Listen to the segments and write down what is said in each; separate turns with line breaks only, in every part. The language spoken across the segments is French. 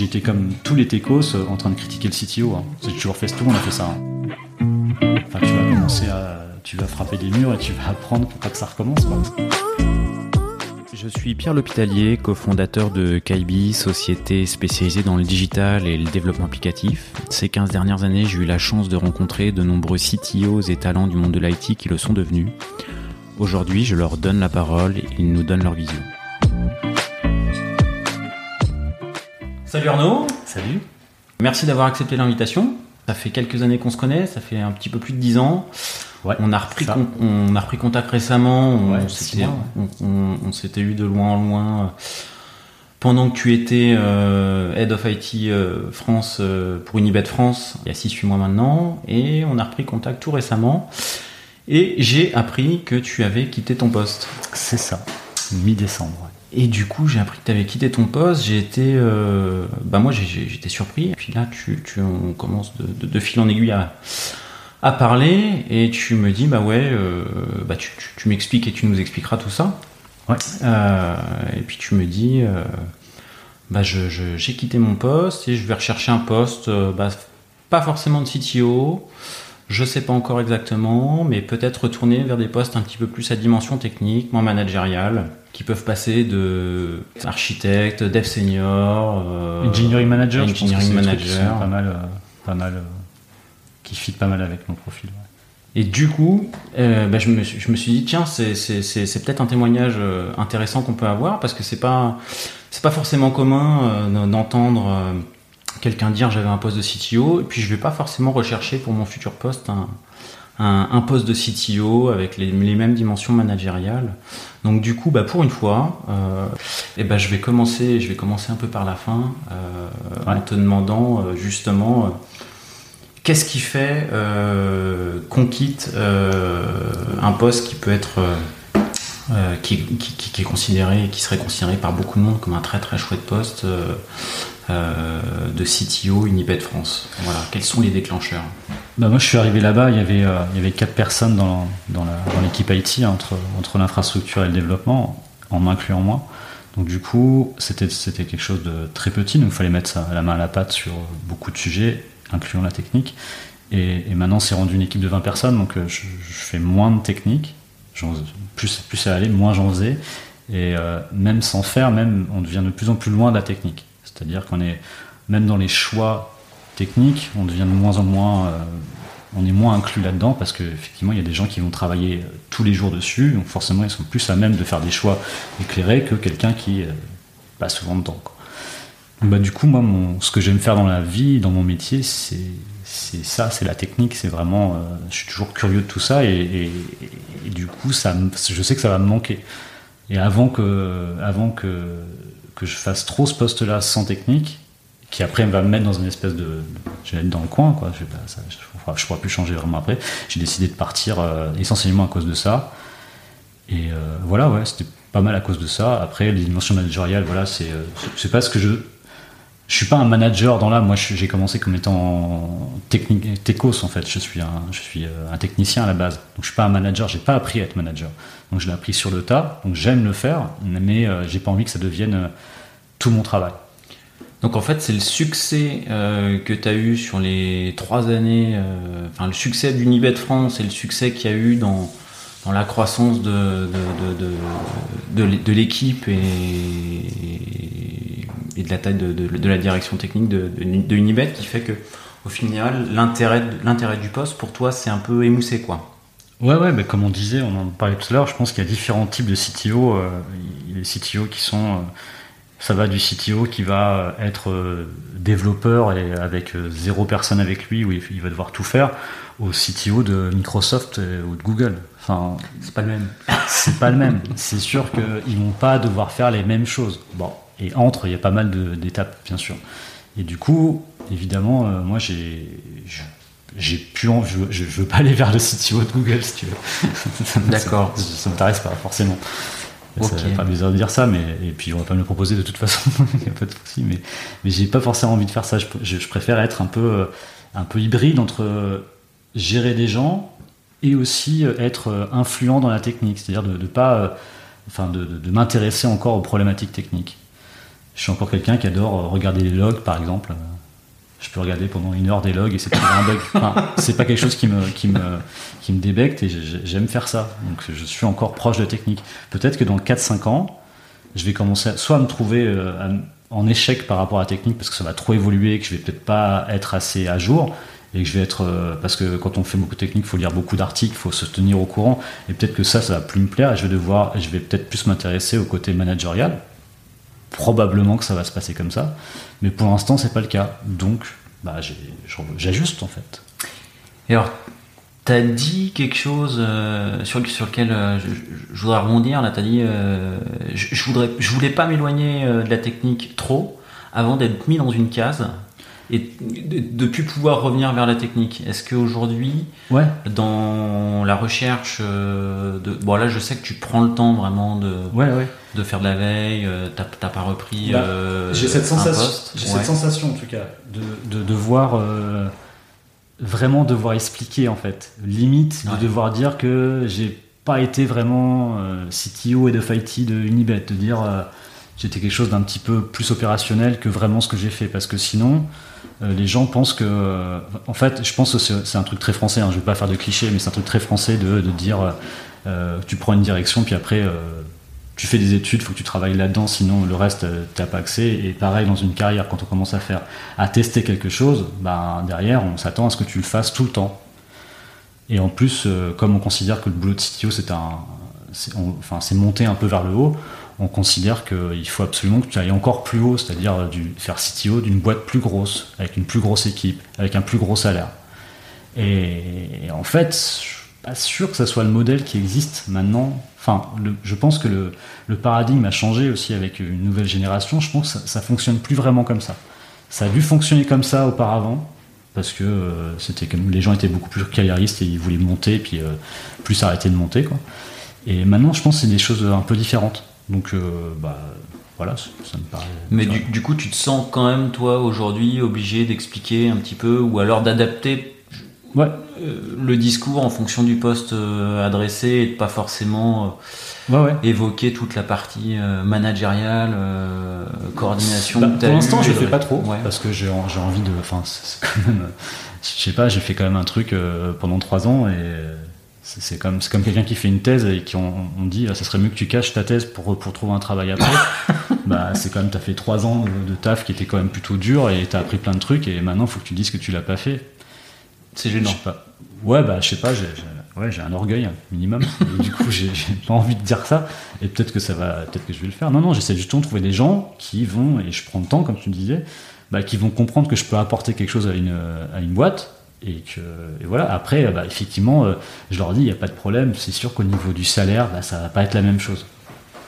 J'étais comme tous les techos euh, en train de critiquer le CTO. Hein. Toujours fait, tout le monde a fait ça. hein. Tu vas commencer à, frapper des murs et tu vas apprendre pour pas que ça recommence. Quoi.
Je suis Pierre L'Hôpitalier, cofondateur de Kaibi, société spécialisée dans le digital et le développement applicatif. Ces 15 dernières années, j'ai eu la chance de rencontrer de nombreux CTOs et talents du monde de l'IT qui le sont devenus. Aujourd'hui, je leur donne la parole et ils nous donnent leur vision. Salut Arnaud,
Salut.
merci d'avoir accepté l'invitation. Ça fait quelques années qu'on se connaît, ça fait un petit peu plus de 10 ans.
Ouais.
On a repris,
ça.
con- on a repris contact récemment. On
Ouais,
s'était, eu de loin en loin euh, pendant que tu étais euh, head of IT euh, France euh, pour Unibet France il y a 6-8 mois maintenant. Et on a repris contact tout récemment. Et j'ai appris que tu avais quitté ton poste.
C'est ça. Mi-décembre.
Et du coup, j'ai appris que tu avais quitté ton poste. J'ai été, euh, bah moi, j'ai- j'ai- j'étais surpris. Et puis là, tu, tu, on commence de, de- de fil en aiguille à, à parler, et tu me dis, bah ouais, euh, bah tu, tu- tu m'expliques et tu nous expliqueras tout ça.
Ouais.
Euh, et puis tu me dis, euh, bah je, je- j'ai quitté mon poste et je vais rechercher un poste, bah, pas forcément de CTO. Je sais pas encore exactement, mais peut-être retourner vers des postes un petit peu plus à dimension technique, moins managériale, qui peuvent passer de architecte, dev senior, euh,
Engineering manager, je pense que
engineering manager.
pas mal, euh, pas mal, euh, qui fit pas mal avec mon profil. ouais.
Et du coup, bah, je, me, suis- je me suis dit, tiens, c'est, peut-être un témoignage intéressant qu'on peut avoir, parce que c'est pas, c'est pas forcément commun d'entendre quelqu'un dire j'avais un poste de CTO, et puis je vais pas forcément rechercher pour mon futur poste un, un, un poste de CTO avec les, les mêmes dimensions managériales. Donc du coup, bah, pour une fois, euh, eh ben, je, vais commencer, je vais commencer un peu par la fin, euh, en te demandant euh, justement... Qu'est-ce qui fait qu'on quitte un poste qui peut être euh, qui, est considéré qui serait considéré par beaucoup de monde comme un très très chouette poste euh, euh, de CTO Unibet France Voilà, quels sont les déclencheurs
Bah, moi, je suis arrivé là-bas, il y avait, euh, il y avait quatre personnes dans, dans, la- dans l'équipe IT, hein, entre, entre l'infrastructure et le développement, en m'incluant moi. Donc, du coup, c'était, c'était quelque chose de très petit, donc il fallait mettre la main à la pâte sur beaucoup de sujets, incluant la technique. Et, maintenant, c'est rendu une équipe de 20 personnes, donc je, je fais moins de technique. Plus, plus ça allait, moins j'en faisais. Et euh, même sans faire, même, on devient de plus en plus loin de la technique. C'est-à-dire qu'on est, même dans les choix techniques, on devient de moins en moins, euh, on est moins inclus là-dedans parce qu'effectivement, il y a des gens qui vont travailler euh, tous les jours dessus, donc forcément, ils sont plus à même de faire des choix éclairés que quelqu'un qui passe souvent quoi. Donc, bah, du coup, moi, ce que j'aime faire dans la vie, dans mon métier, c'est c'est ça, c'est la technique, c'est vraiment, euh, je suis toujours curieux de tout ça et, du coup, ça, je sais que ça va me manquer. Et avant que, avant que, que je fasse trop ce poste-là sans technique, qui après va me mettre dans une espèce de, je vais être dans le coin, quoi. Je, pas- ça- je, plus changer vraiment après. J'ai décidé de partir euh, essentiellement à cause de ça. Et euh, voilà, ouais, c'était pas mal à cause de ça. Après, les dimensions managériales, voilà, c'est pas ce que je, je suis pas un manager dans là. Moi, j'ai commencé comme étant techos en fait. Je suis un, je suis euh, un technicien à la base. Donc, je suis pas un manager. J'ai pas appris à être manager. Donc, je l'ai appris sur le tas. Donc, j'aime le faire, mais euh, j'ai pas envie que ça devienne euh, tout mon travail.
Donc en fait, c'est le succès euh, que tu as eu sur les trois années, enfin le succès d'Unibet France et le succès qu'il y a eu dans, dans la croissance de, de, de, de, de l'é- de l'équipe et de la taille de, de, de la direction technique de, de, de Unibet qui fait que au final, l'intérêt l'intérêt du poste pour toi, c'est un peu émoussé quoi.
Ouais, ouais, mais comme on disait, on en parlait tout à l'heure, je pense qu'il y a différents types de CTO. euh, des CTO qui sont. euh, ça va du CTO qui va être euh, développeur et avec euh, zéro personne avec lui, où il va devoir tout faire, au CTO de Microsoft euh, ou de Google. Enfin,
C'est pas le même.
c'est pas le même. C'est sûr qu'ils vont pas devoir faire les mêmes choses. Bon, et entre, il y a pas mal d'étapes, bien sûr. Et du coup, évidemment, euh, moi, j'ai, je- j'ai plus envie, je, je, veux pas aller vers le CTO de Google, si tu veux.
D'accord.
Ça, ça m'intéresse pas, forcément. Ça
Ok.
fait pas bizarre de dire ça, mais et puis on va pas me le proposer de toute façon, il n'y a pas de souci. Mais mais j'ai pas forcément envie de faire ça. Je, je- je préfère être un peu euh, un peu hybride entre euh, gérer des gens et aussi être influent dans la technique, c'est-à-dire de, de pas, enfin de, de- de m'intéresser encore aux problématiques techniques. Je suis encore quelqu'un qui adore regarder les logs, par exemple. Je peux regarder pendant une heure des logs et c'est un bug. c'est pas quelque chose qui me, qui débecte et j'aime faire ça. Donc je suis encore proche de la technique. Peut-être que dans 4-5 ans, je vais commencer soit à me trouver euh, en échec par rapport à la technique parce que ça va trop évoluer, que je vais peut-être pas être assez à jour et que je vais être euh, parce que quand on fait beaucoup de technique, il faut lire beaucoup d'articles, il faut se tenir au courant et peut-être que ça, ça va plus me plaire et je vais je vais peut-être plus m'intéresser au côté managérial. Probablement que ça va se passer comme ça, mais pour l'instant c'est pas le cas. Donc, bah, j'ajuste en fait.
Et alors, tu as dit quelque chose euh, sur, lequel euh, je, voudrais rebondir. Là, tu as dit je, je, voudrais, je voulais pas m'éloigner de la technique trop avant d'être mis dans une case et de, plus pouvoir revenir vers la technique. Est-ce qu'aujourd'hui,
ouais.
dans la recherche, euh, de, bon là je sais que tu prends le temps vraiment de, de faire de la veille, euh, tu t'as pas repris. Bah,
euh, j'ai cette sensation, j'ai cette sensation en tout cas de, de devoir vraiment devoir expliquer en fait, limite de devoir dire que j'ai pas été vraiment CTO et de IT de Unibet, de dire j'étais quelque chose d'un petit peu plus opérationnel que vraiment ce que j'ai fait parce que sinon euh, les gens pensent que. en fait, je pense que c'est un truc très français, hein, je vais pas faire de clichés, mais c'est un truc très français de, dire euh, tu prends une direction, puis après euh, tu fais des études, il faut que tu travailles là-dedans, sinon le reste, tu n'as pas accès. Et pareil, dans une carrière, quand on commence à faire, à tester quelque chose, bah, derrière, on s'attend à ce que tu le fasses tout le temps. Et en plus, comme on considère que le boulot de CTO, c'est un, enfin, un peu vers le haut, on considère qu'il faut absolument que tu ailles encore plus haut, c'est-à-dire faire CTO d'une boîte plus grosse, avec une plus grosse équipe, avec un plus gros salaire. Et, en fait, je suis pas sûr que ce soit le modèle qui existe maintenant. Enfin, je pense que le, paradigme a changé aussi avec une nouvelle génération. Je pense que ça, ne fonctionne plus vraiment comme ça. Ça a dû fonctionner comme ça auparavant, parce que euh, c'était les gens étaient beaucoup plus carriéristes et ils voulaient monter, puis euh, plus arrêter de monter. Et maintenant, je pense que c'est des choses un peu différentes. Donc, euh, bah, voilà, ça me paraît.
Mais du, coup, tu te sens quand même, toi, aujourd'hui, obligé d'expliquer un petit peu, ou alors d'adapter
ouais.
Euh, le discours en fonction du poste euh, adressé et de pas forcément évoquer toute la partie managériale, coordination.
Bah, pour l'instant, je ne fais pas trop, parce que j'ai envie de. Enfin, c'est quand même. Je sais pas, j'ai fait quand même un truc pendant trois ans et c'est comme, comme quelqu'un qui fait une thèse et qui on, dit ah, ça serait mieux que tu caches ta thèse pour, pour trouver un travail après. bah, c'est quand même, tu as fait trois ans de, taf qui était quand même plutôt dur et tu as appris plein de trucs et maintenant il faut que tu dises que tu l'as pas fait.
C'est gênant.
Pas. Ouais, bah je sais pas, j'ai ouais, un orgueil minimum. du coup, j'ai pas envie de dire ça et peut-être que ça va, peut-être que je vais le faire. Non, non, j'essaie justement de trouver des gens qui vont, et je prends le temps, comme tu disais, bah, qui vont comprendre que je peux apporter quelque chose à une, à une boîte et que voilà. Après bah, effectivement euh, je leur dis il n'y a pas de problème. C'est sûr qu'au niveau du salaire bah, ça va pas être la même chose.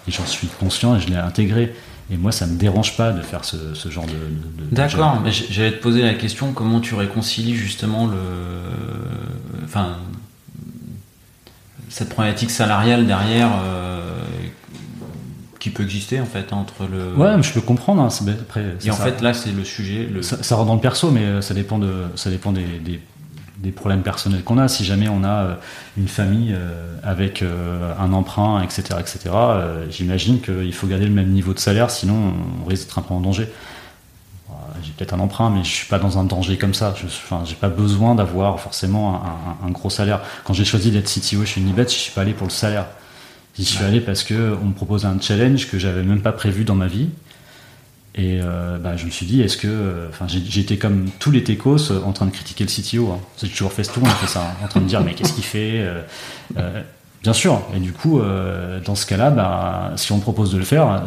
Et j'en suis conscient et je l'ai intégré. Et moi ça me dérange pas de faire ce, genre de,
d'accord. Mais j'allais te poser la question comment tu réconcilies justement le enfin cette problématique salariale derrière euh, qui peut exister en fait entre le.
Ouais, je peux comprendre. Hein, après,
et en fait, là, c'est le sujet. Le...
Ça, ça, rentre dans le perso, mais euh, ça dépend, de, ça dépend des, des, problèmes personnels qu'on a. Si jamais on a euh, une famille euh, avec un emprunt, etc., etc., j'imagine qu'il faut garder le même niveau de salaire, sinon on risque d'être un peu en danger. J'ai peut-être un emprunt, mais je suis pas dans un danger comme ça. Je enfin, j'ai pas besoin d'avoir forcément un, un, gros salaire. Quand j'ai choisi d'être CTO chez Unibet, je suis pas allé pour le salaire. J'y suis allé parce que on me proposait un challenge que j'avais même pas prévu dans ma vie. Et euh, bah, je me suis dit, est-ce que. Enfin, j'étais comme tous les techos euh, en train de critiquer le CTO. Hein. J'ai toujours fait ce tour, on fait ça, hein, en train de dire, mais qu'est-ce qu'il fait euh, Bien sûr. Et du coup, dans ce cas-là, bah, si on me propose de le faire,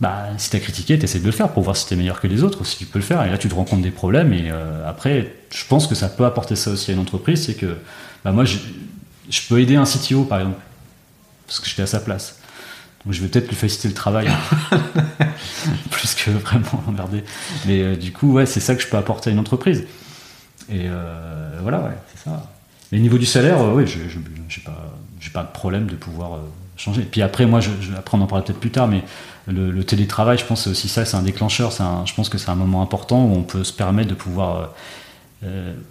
bah, si tu as critiqué, tu essaies de le faire pour voir si tu es meilleur que les autres, si tu peux le faire. Et là, tu te rends compte des problèmes. Et après, je pense que ça peut apporter ça aussi à une entreprise c'est que bah, moi, je peux aider un CTO par exemple, parce que j'étais à sa place. Donc je vais peut-être lui faciliter le travail, plus que vraiment emmerder. Mais euh, du coup, ouais, c'est ça que je peux apporter à une entreprise. Et euh, voilà, ouais, c'est ça. Mais au niveau du salaire, euh, oui, je n'ai pas, pas de problème de pouvoir changer. Puis après, moi, je, après on en parlera peut-être plus tard, mais le, télétravail, je pense c'est aussi ça, c'est un déclencheur. je pense que c'est un moment important où on peut se permettre de pouvoir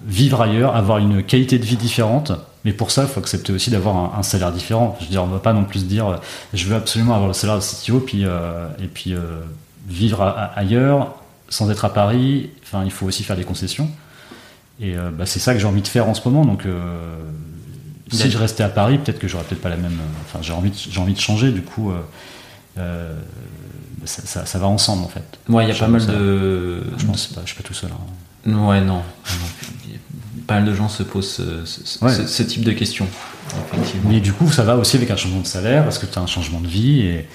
vivre ailleurs, avoir une qualité de vie différente Mais pour ça, il faut accepter aussi d'avoir un, salaire différent. Je veux dire, on va pas non plus se dire, je veux absolument avoir le salaire de CTO, puis, et puis vivre ailleurs sans être à Paris. Enfin, il faut aussi faire des concessions. Et bah, c'est ça que j'ai envie de faire en ce moment. Donc, si je restais à Paris, peut-être que j'aurais peut-être pas la même. Enfin, j'ai envie, j'ai envie de changer. Du coup, euh, ça, va ensemble en fait.
Ouais, il y a pas mal de.
Je pense pas, je suis pas tout seul.
Hein. Ouais, non. Pas mal de gens se posent ce, type de questions.
Mais du coup, ça va aussi avec un changement de salaire parce que tu as un changement de vie et,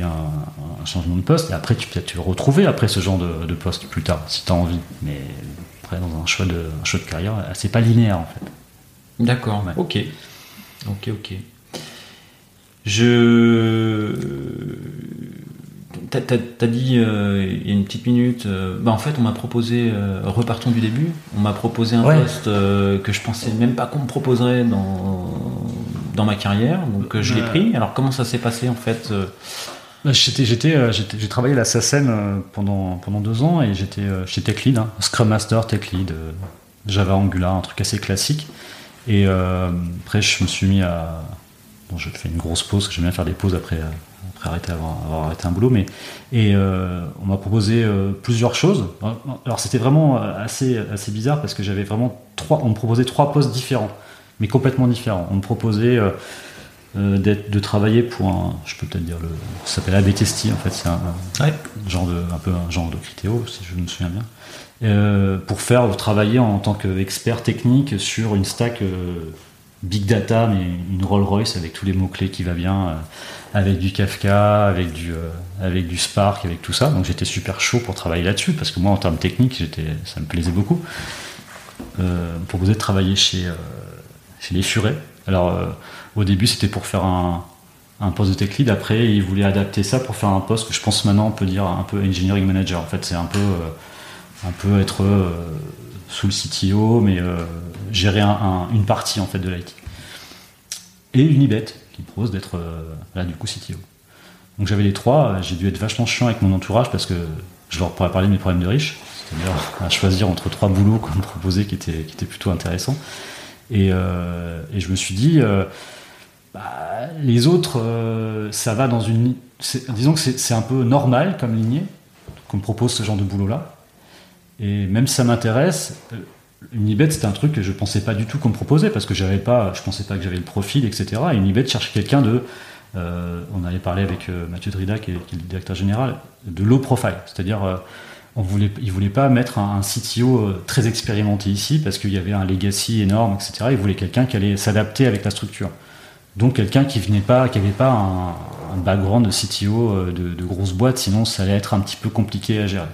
un, changement de poste. Et après, tu peux peut-être retrouver après ce genre de, poste plus tard si tu as envie. Mais après, dans un choix de, un choix de carrière, c'est pas linéaire en fait.
D'accord, ok. Ok, ok. Je. T'as dit euh, il y a une petite minute, euh, bah en fait on m'a proposé, euh, repartons du début, on m'a proposé un poste que je pensais même pas qu'on me proposerait dans, dans ma carrière, donc je l'ai pris. Alors comment ça s'est passé en fait
bah, j'ai travaillé à la SACEM pendant, pendant deux ans et j'étais chez Tech Lead, hein, Scrum Master, Tech Lead, Java Angular, un truc assez classique. Et après je me suis mis à, je fais une grosse pause, que j'aime bien faire des pauses après, après arrêter, avoir, arrêté un boulot. Mais, et euh, on m'a proposé euh, plusieurs choses. Alors c'était vraiment assez, assez bizarre parce que j'avais vraiment trois, on me proposait trois postes différents, mais complètement différents. On me proposait euh, de travailler pour un, je peux peut-être dire le, ça s'appelle ABTST en fait, c'est un, genre de, un peu un genre de critéo si je me souviens bien, pour faire travailler en tant qu'expert technique sur une stack big data, mais une Rolls Royce avec tous les mots-clés qui va bien, euh, avec du Kafka, avec du, euh, avec du Spark, avec tout ça. Donc j'étais super chaud pour travailler là-dessus, parce que moi, en termes techniques, ça me plaisait beaucoup. Euh, me proposait de travailler chez, euh, chez les Furets. Alors, au début, c'était pour faire un, un poste de tech lead. Après, ils voulaient adapter ça pour faire un poste que je pense maintenant on peut dire un peu engineering manager. En fait, c'est un peu, un peu être sous le CTO, mais gérer une partie en fait de l'IT. Et Unibet, qui propose d'être euh, là du coup CTO. Donc j'avais les trois, j'ai dû être vachement chiant avec mon entourage parce que je leur pourrais parler de mes problèmes de riches, c'est-à-dire à choisir entre trois boulots qu'on me proposait qui étaient, plutôt intéressants. Et, euh, je me suis dit, euh, bah, les autres, ça va dans une. Disons que c'est un peu normal comme lignée qu'on me propose ce genre de boulot-là. Et même si ça m'intéresse, Unibet, c'était un truc que je pensais pas du tout qu'on me proposait parce que j'avais pas, je pensais pas que j'avais le profil, etc. Et Unibet cherchait quelqu'un de, euh, on allait parler avec euh, Mathieu Drida, qui est, le directeur général, de low profile, c'est-à-dire euh, on voulait, il voulait pas mettre un, CTO très expérimenté ici parce qu'il y avait un legacy énorme, etc. Il voulait quelqu'un qui allait s'adapter avec la structure. Donc quelqu'un qui venait pas, qui avait pas un, background de CTO de, de grosses boîtes, sinon ça allait être un petit peu compliqué à gérer.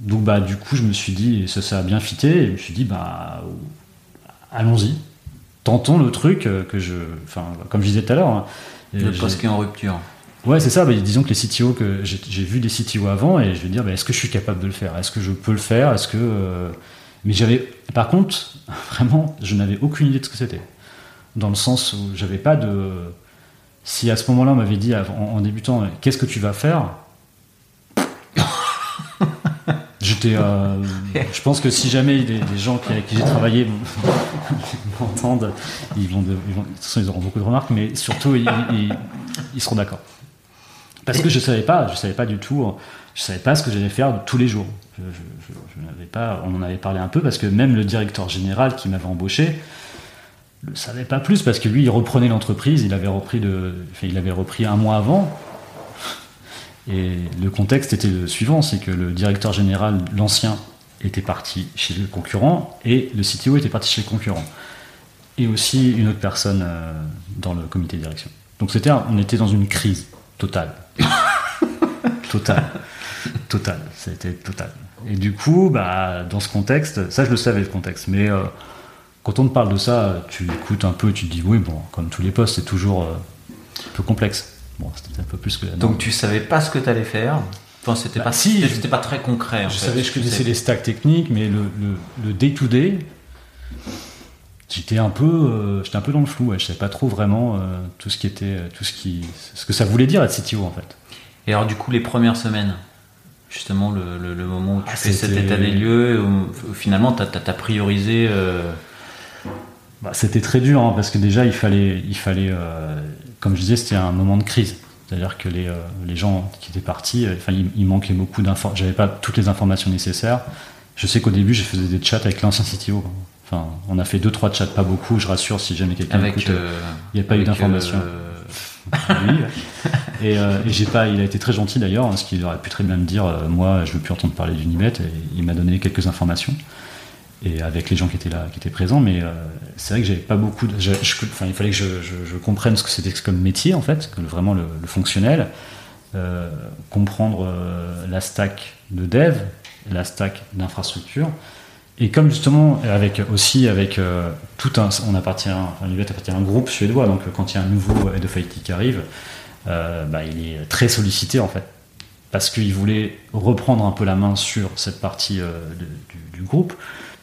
Donc bah du coup je me suis dit, ça, ça a bien fité, et je me suis dit bah allons-y, tentons le truc euh, que je, enfin comme je disais tout à l'heure. Hein,
le poste qui est en rupture.
Ouais c'est ça, bah, disons que les CTO que j'ai vu des CTO avant et je vais dire bah, est-ce que je suis capable de le faire, est-ce que je peux le faire, est-ce que euh, mais j'avais par contre vraiment je n'avais aucune idée de ce que c'était, dans le sens où j'avais pas de si à ce moment-là on m'avait dit en débutant qu'est-ce que tu vas faire? Euh, je pense que si jamais des, gens qui, avec qui j'ai travaillé m'entendent, ils vont, de, ils toute façon, ils auront beaucoup de remarques, mais surtout ils, seront d'accord. Parce que je savais pas, je savais pas du tout, je savais pas ce que j'allais faire tous les jours. Je, n'avais pas, on en avait parlé un peu parce que même le directeur général qui m'avait embauché ne savait pas plus parce que lui il reprenait l'entreprise, il il avait repris un mois avant et le contexte était le suivant, c'est que le directeur général, l'ancien, était parti chez le concurrent et le CTO était parti chez le concurrent. Et aussi une autre personne euh, dans le comité de direction. Donc c'était, on était dans une crise totale. totale. Totale. C'était total. Et du coup, bah, dans ce contexte, ça je le savais le contexte, mais euh, quand on te parle de ça, tu écoutes un peu et tu te dis oui, bon, comme tous les postes, c'est toujours euh, un peu complexe. Bon, c'était un peu plus que
Donc tu savais pas ce que tu allais faire Enfin, c'était bah, pas si, c'était pas très concret.
je savais, je connaissais les stacks techniques, mais le, day to day, j'étais un peu, euh, j'étais un peu dans le flou. Je savais pas trop vraiment euh, tout ce qui était, tout ce qui, ce que ça voulait dire être CTO en fait.
Et alors du coup, les premières semaines, justement le, moment où tu ah, fais cet état des lieux, où, finalement tu as, priorisé. Euh,
bah, C'était très dur, hein, parce que déjà, il fallait, il fallait comme je disais, c'était un moment de crise. C'est-à-dire que les, les, gens qui étaient partis, enfin, il, manquait beaucoup d'informations. J'avais pas toutes les informations nécessaires. Je sais qu'au début, je faisais des chats avec l'ancien CTO. Enfin, on a fait deux trois chats, pas beaucoup. Je rassure si jamais quelqu'un
écoute. il
n'y a pas eu d'informations. et, j'ai pas, il a été très gentil d'ailleurs, parce qu'il aurait pu très bien me dire, moi, je veux plus entendre parler d'Unibet, et il m'a donné quelques informations et avec les gens qui étaient là, qui étaient présents. Mais euh, c'est vrai que j'avais pas beaucoup. De, enfin, il fallait que je, comprenne ce que c'était comme métier en fait, vraiment le, fonctionnel, euh, comprendre euh, la stack de dev, la stack d'infrastructure. Et comme justement, avec aussi avec tout un, on appartient, enfin, appartient à un groupe suédois, donc quand il y a un nouveau head of IT qui arrive, bah, il est très sollicité en fait, parce qu'il voulait reprendre un peu la main sur cette partie du, groupe.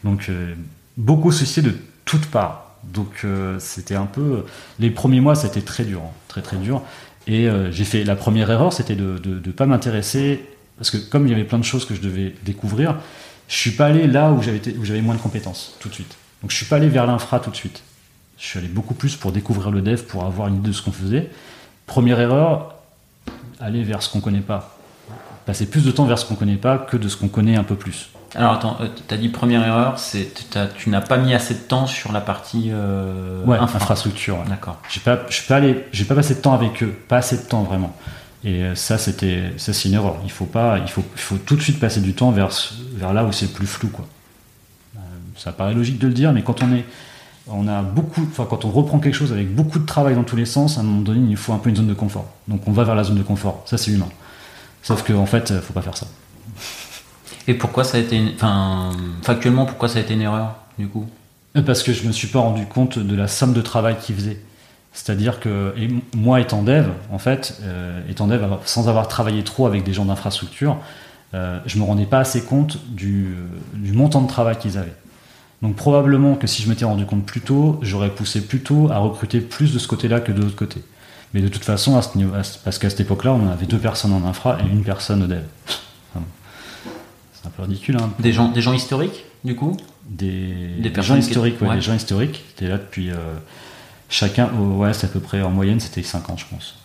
Donc euh, beaucoup soucié de toutes parts. Donc euh, c'était un peu les premiers mois c'était très dur, hein, très très dur. Et euh, j'ai fait la première erreur, c'était de ne pas m'intéresser parce que comme il y avait plein de choses que je devais découvrir, je suis pas allé là où j'avais où j'avais moins de compétences tout de suite. Donc je suis pas allé vers l'infra tout de suite. Je suis allé beaucoup plus pour découvrir le dev, pour avoir une idée de ce qu'on faisait. Première erreur, aller vers ce qu'on connaît pas. Passer plus de temps vers ce qu'on connaît pas que de ce qu'on connaît un peu plus.
Alors attends, euh, tu as dit première erreur, c'est tu n'as pas mis assez de temps sur la partie euh,
infrastructure.
D'accord.
J'ai pas, pas passé de temps avec eux, pas assez de temps vraiment. Et euh, ça, c'était, ça c'est une erreur. Il faut pas, il faut, il faut tout de suite passer du temps vers, vers là où c'est plus flou, quoi. ça paraît logique de le dire, mais quand on est, on a beaucoup, enfin quand on reprend quelque chose avec beaucoup de travail dans tous les sens, à un moment donné, il faut un peu une zone de confort. Donc on va vers la zone de confort. Ça, c'est humain. Sauf qu'en en fait, faut pas faire ça.
Et pourquoi ça a été, une... enfin, factuellement, pourquoi ça a été une erreur, du coup?
Euh, Parce que je me suis pas rendu compte de la somme de travail qu'il faisait. C'est-à-dire que, moi étant dev, en fait, euh, étant dev sans avoir travaillé trop avec des gens d'infrastructure, euh, je me rendais pas assez compte du, du montant de travail qu'ils avaient. Donc probablement que si je m'étais rendu compte plus tôt, j'aurais poussé plus tôt à recruter plus de ce côté-là que de l'autre côté. Mais de toute façon, parce qu'à cette époque-là, on avait deux personnes en infra et une personne au dev un peu ridicule. Hein.
Des, gens, des gens historiques, du coup
Des, des gens historiques, ouais, des gens historiques. C'était là depuis. Euh, chacun, ouais, c'est à peu près en moyenne, c'était 5 ans, je pense.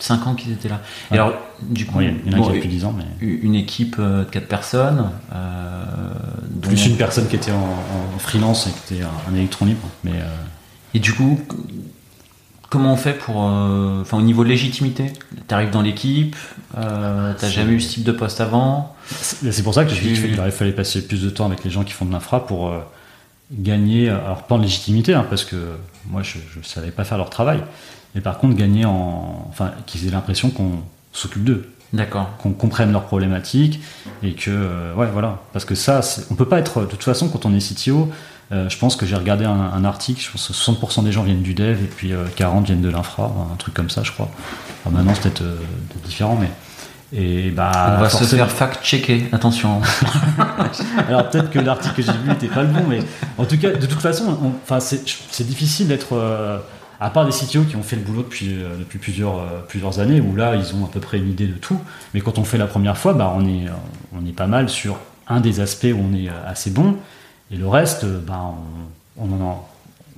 5 ans qu'ils étaient là. Et alors, du coup,
il y en a qui a plus 10 ans, mais.
Une équipe euh, de 4 personnes.
Euh, Plus une personne qui était en, freelance et qui était un, électron libre. Mais,
Et du coup, comment on fait pour. Enfin, au niveau de légitimité Tu arrives dans l'équipe, euh, T'as jamais eu ce type de poste avant
C'est pour ça que je dis qu'il fallait passer plus de temps avec les gens qui font de l'infra pour euh, gagner, alors pas en légitimité, hein, parce que moi je ne savais pas faire leur travail, mais par contre gagner en. Enfin, qu'ils aient l'impression qu'on s'occupe d'eux.
D'accord.
Qu'on comprenne leurs problématiques et que. Euh, ouais, voilà. Parce que ça, on peut pas être. De toute façon, quand on est CTO, euh, je pense que j'ai regardé un, article, je pense que 60% des gens viennent du dev et puis 40 viennent de l'infra, un truc comme ça, je crois. maintenant, c'est peut-être différent, mais et bah,
on va se faire fact-checker, attention.
Alors peut-être que l'article que j'ai vu n'était pas le bon, mais en tout cas, de toute façon, enfin, c'est difficile d'être, euh, à part des CTO qui ont fait le boulot depuis, euh, depuis plusieurs, euh, plusieurs années, où là, ils ont à peu près une idée de tout. Mais quand on fait la première fois, bah, on, est, on est pas mal sur un des aspects où on est assez bon, et le reste, bah, on, on en a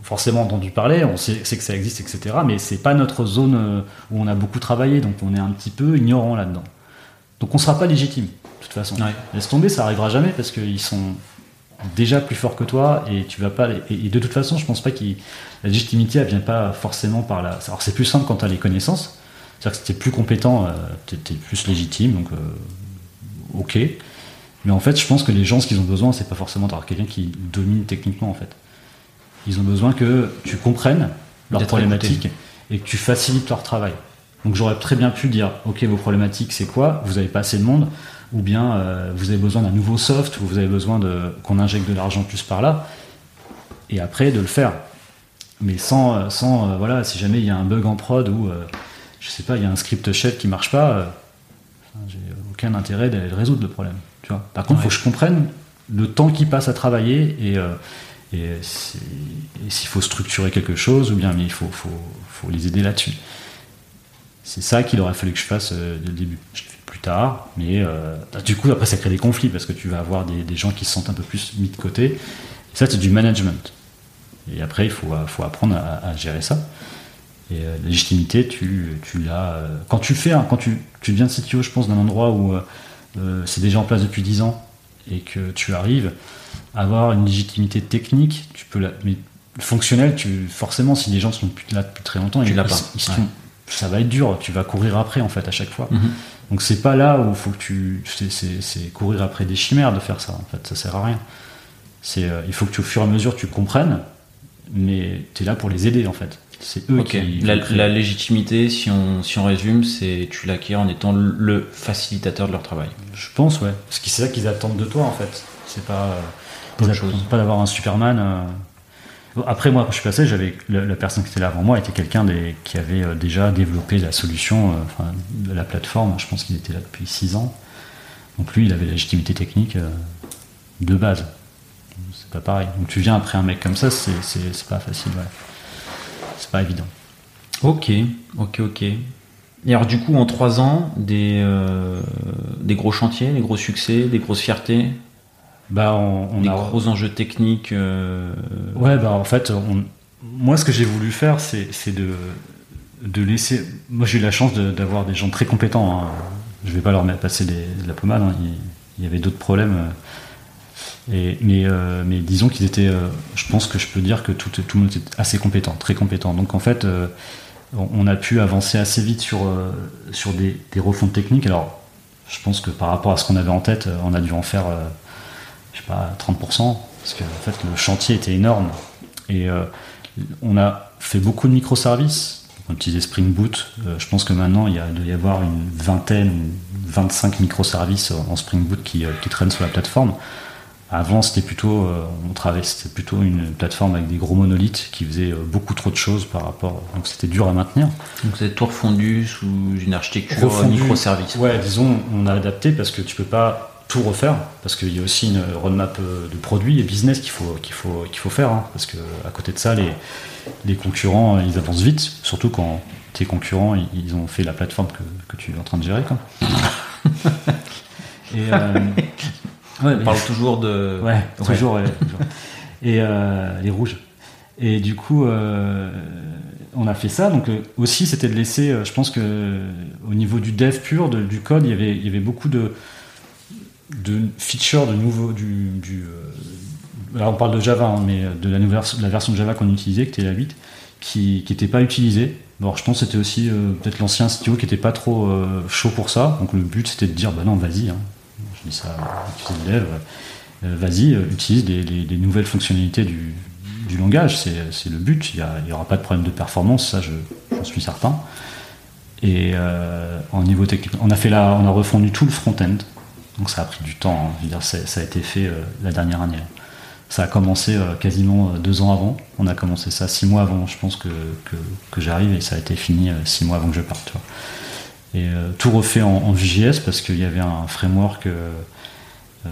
forcément entendu parler, on sait, sait, que ça existe, etc. Mais c'est pas notre zone où on a beaucoup travaillé, donc on est un petit peu ignorant là-dedans. Donc on ne sera pas légitime, de toute façon. Laisse tomber, ça arrivera jamais parce qu'ils sont déjà plus forts que toi et tu vas pas. Et, de toute façon, je pense pas que la légitimité, elle vient pas forcément par la. Alors c'est plus simple quand tu as les connaissances. C'est-à-dire que si tu es plus compétent, euh, tu es, plus légitime, donc euh, ok. Mais en fait, je pense que les gens, ce qu'ils ont besoin, c'est pas forcément d'avoir quelqu'un qui domine techniquement, en fait. Ils ont besoin que tu comprennes leurs problématiques et que tu facilites leur travail. Donc j'aurais très bien pu dire, ok, vos problématiques, c'est quoi? Vous n'avez pas assez de monde, ou bien euh, vous avez besoin d'un nouveau soft, ou vous avez besoin de qu'on injecte de l'argent plus par là, et après de le faire. Mais sans, euh, sans euh, voilà, si jamais il y a un bug en prod ou je sais pas, il y a un script shell qui marche pas, j'ai aucun intérêt d'aller résoudre le problème. Tu vois Par contre, il faut que je comprenne le temps qui passe à travailler et, et s'il faut structurer quelque chose, ou bien mais il faut, faut, faut les aider là-dessus. C'est ça qu'il aurait fallu que je fasse euh, dès le début. Je l'ai fait plus tard, mais euh, bah, du coup, après, ça crée des conflits parce que tu vas avoir des, gens qui se sentent un peu plus mis de côté. Et ça, c'est du management. Et après, il faut, faut apprendre à, gérer ça. Et la légitimité, tu, tu l'as. quand tu fais, quand tu, tu deviens CTO, je pense, d'un endroit où c'est déjà en place depuis 10 ans et que tu arrives à avoir une légitimité technique, tu peux la, mais fonctionnel, tu, forcément, si les gens sont là depuis très longtemps,
tu
ils,
pas.
ça va être dur. Tu vas courir après, en fait, à chaque fois.
Mhm.
Donc, c'est pas là où faut que tu. C'est courir après des chimères de faire ça, en fait. Ça sert à rien. C'est, euh, il faut que tu, au fur et à mesure, tu comprennes, mais tu es là pour les aider, en fait. C'est eux qui.
La, la, légitimité, si on, si on résume, c'est tu l'acquiers en étant le facilitateur de leur travail.
Je pense, ouais. Parce que c'est ça qu'ils attendent de toi, en fait. C'est pas. Euh, pas d'avoir un Superman. Euh, après, moi, quand je suis passé, j'avais la, personne qui était là avant moi était quelqu'un qui avait euh, déjà développé la solution, euh, de la plateforme. Je pense qu'il était là depuis 6 ans. Donc lui, il avait la légitimité technique euh, de base. C'est pas pareil. Donc tu viens après un mec comme ça, c'est pas facile. Ouais. C'est pas évident.
Ok, ok, ok. Et alors du coup, en 3 ans, des, des gros chantiers, des gros succès, des grosses fiertés?
Bah, on,
des gros enjeux techniques. Euh,
ouais, bah en fait, moi ce que j'ai voulu faire, c'est de, de laisser. Moi j'ai eu la chance d'avoir des gens très compétents. Hein. Je vais pas leur mettre passer de la pommade. Hein. Il, y avait d'autres problèmes. Euh, mais disons qu'ils étaient. Euh, je pense que je peux dire que tout, tout le monde était assez compétent, très compétent. Donc en fait, on, a pu avancer assez vite sur, sur des, des refontes techniques. Alors, je pense que par rapport à ce qu'on avait en tête, on a dû en faire je sais pas, 30%, parce que fait, le chantier était énorme. Et euh, on a fait beaucoup de microservices. On utilisait Spring Boot. Euh, je pense que maintenant, il, y a, doit y avoir une vingtaine, 25 microservices en Spring Boot qui, euh, qui traînent sur la plateforme. Avant, c'était plutôt, on travaillait, c'était plutôt une plateforme avec des gros monolithes qui faisaient beaucoup trop de choses par rapport. Donc, c'était dur à maintenir.
Donc, vous êtes tout refondu sous une architecture microservice.
Ouais, disons, on a adapté parce que tu peux pas tout refaire parce qu'il y a aussi une roadmap euh, de produits et business qu'il faut qu'il faut qu'il faut faire hein, parce que à côté de ça les les concurrents ils avancent vite surtout quand tes concurrents ils, ont fait la plateforme que, tu es en train de gérer quoi.
et euh, on parle toujours de
ouais, toujours, et euh, les rouges. Et du coup on a fait ça. Donc aussi c'était de laisser je pense que au niveau du dev pur du code il y avait il y avait beaucoup de de features de nouveau du, du euh, on parle de Java hein, mais de la nouvelle la version de Java qu'on utilisait qui était la 8 qui n'était pas utilisée. Bon je pense que c'était aussi euh, peut-être l'ancien CTO qui était pas trop euh, chaud pour ça. Donc le but c'était de dire bah non vas-y hein. Je ça dev vas-y utilise des, nouvelles fonctionnalités du, langage c'est le but il n'y aura pas de problème de performance ça j'en suis certain et en niveau technique on a refondu tout le front-end donc ça a pris du temps. Hein. ça a été fait euh, la dernière année. Ça a commencé euh, quasiment euh, deux ans avant. On a commencé ça six mois avant, je pense, que, j'arrive, et ça a été fini six mois avant que je parte. Et tout refait en, en VJS parce qu'il y avait un framework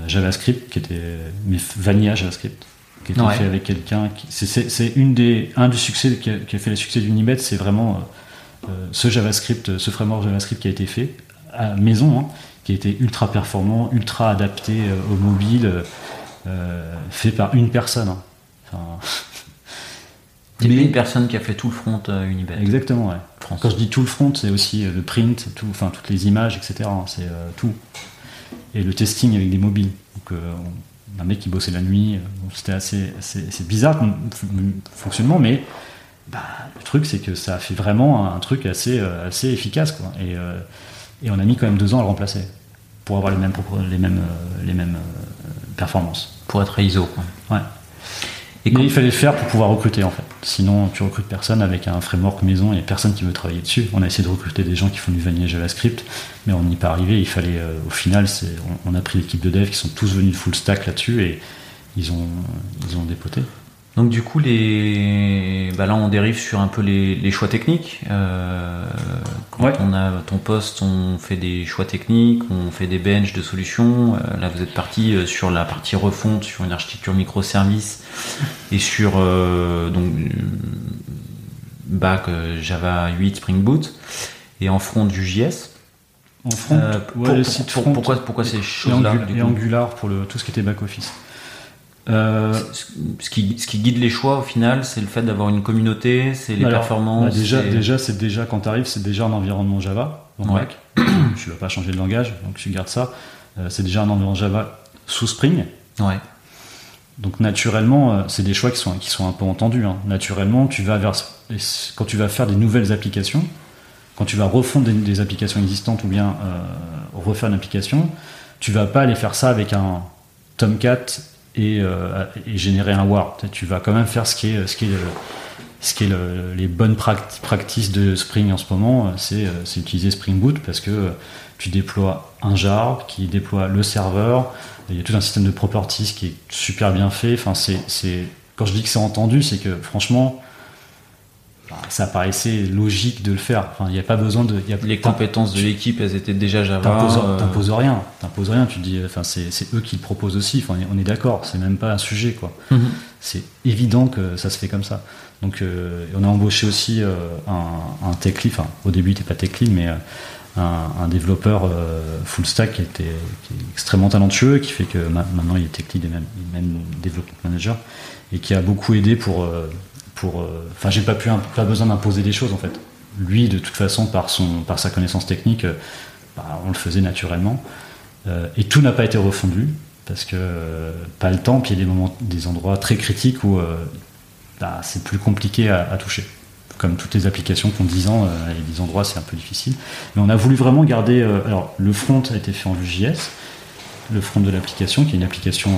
JavaScript qui était. Mais vanilla JavaScript qui était fait avec quelqu'un. C'est une des un du succès qui a, fait le succès d'Unibet, c'est vraiment ce JavaScript, ce framework JavaScript qui a été fait à maison. Hein, qui était ultra performant, ultra adapté euh, au mobile, euh, fait par une personne. Hein. Enfin,
mais une personne qui a fait tout le front euh, Unibet.
Exactement, ouais. Quand je dis tout le front, c'est aussi le print, tout, enfin toutes les images, etc. Hein, c'est tout. Et le testing avec des mobiles. Donc, un mec qui bossait la nuit, c'était assez, c'est bizarre comme fonctionnement, mais bah, le truc c'est que ça a fait vraiment un, truc assez, assez efficace, quoi. Et et on a mis quand même deux ans à le remplacer pour avoir les mêmes, les mêmes, euh, les mêmes euh, performances.
Pour être ISO.
Ouais. Et Mais il fallait le faire pour pouvoir recruter en fait. Sinon, tu recrutes personne avec un framework maison et personne qui veut travailler dessus. On a essayé de recruter des gens qui font du vanilla JavaScript, mais on n'y est pas arrivé. Il fallait, euh, au final, on, on, a pris l'équipe de dev qui sont tous venus full stack là-dessus et ils ont, ils ont dépoté.
Donc du coup, les... Bah là, on dérive sur un peu les, choix techniques. Euh, quand on a ton poste, on fait des choix techniques, on fait des benches de solutions. Euh, là, vous êtes parti euh, sur la partie refonte, sur une architecture microservice et sur donc back Java 8 Spring Boot et en front du JS.
En front,
ouais, le site front, pourquoi, pourquoi ces choses-là
Et Angular pour le, tout ce qui était back office. Euh,
Ce qui, ce qui guide les choix au final, c'est le fait d'avoir une communauté, c'est les
alors,
performances.
bah, déjà,
c'est-
déjà, c'est déjà quand tu arrives, c'est déjà un environnement Java. Donc,
Ouais.
tu vas pas changer de langage, donc tu gardes ça. Euh, c'est déjà un environnement Java sous Spring.
Ouais.
Donc naturellement, euh, c'est des choix qui sont, qui sont un peu entendus. hein. Naturellement, tu vas vers, quand tu vas faire des nouvelles applications, quand tu vas refondre des, des applications existantes ou bien refaire une application, tu vas pas aller faire ça avec un Tomcat et, euh, et générer un war. Tu vas quand même faire ce qui est, ce qui ce qui est le- les bonnes pract- practices de Spring en ce moment, euh, c'est euh, c'est utiliser Spring Boot parce que tu déploies un jar qui déploie le serveur. Il y a tout un système de properties qui est super bien fait. Enfin, quand je dis que c'est entendu, c'est que franchement, ça paraissait logique de le faire. Enfin, il n'y a pas besoin de. il y a-
Les compétences de l'équipe, elles étaient déjà Java.
T'imposes
euh,
t'imposes rien, t'imposes rien, tu dis, enfin, c'est eux qui le proposent aussi, enfin, on est- d'accord, c'est même pas un sujet, quoi.
Mhm.
C'est évident que ça se fait comme ça. Donc, euh, on a embauché aussi euh, un, un tech lead, enfin, au début, il n'était pas tech lead, mais un, un développeur full stack qui, était, qui est extrêmement talentueux, qui fait que ma- maintenant il est tech lead et même, même development manager, et qui a beaucoup aidé pour. Euh, Enfin, j'ai pas, besoin d'imposer des choses, en fait. Lui, de toute façon, par, sa connaissance technique, euh, bah, on le faisait naturellement. Euh, et tout n'a pas été refondu parce que pas le temps, puis il y a des moments, des endroits très critiques où bah, c'est plus compliqué à, toucher. Comme toutes les applications qui ont 10 ans, euh, a des endroits c'est un peu difficile. Mais on a voulu vraiment garder. alors le front a été fait en Vue.js, le front de l'application, qui est une application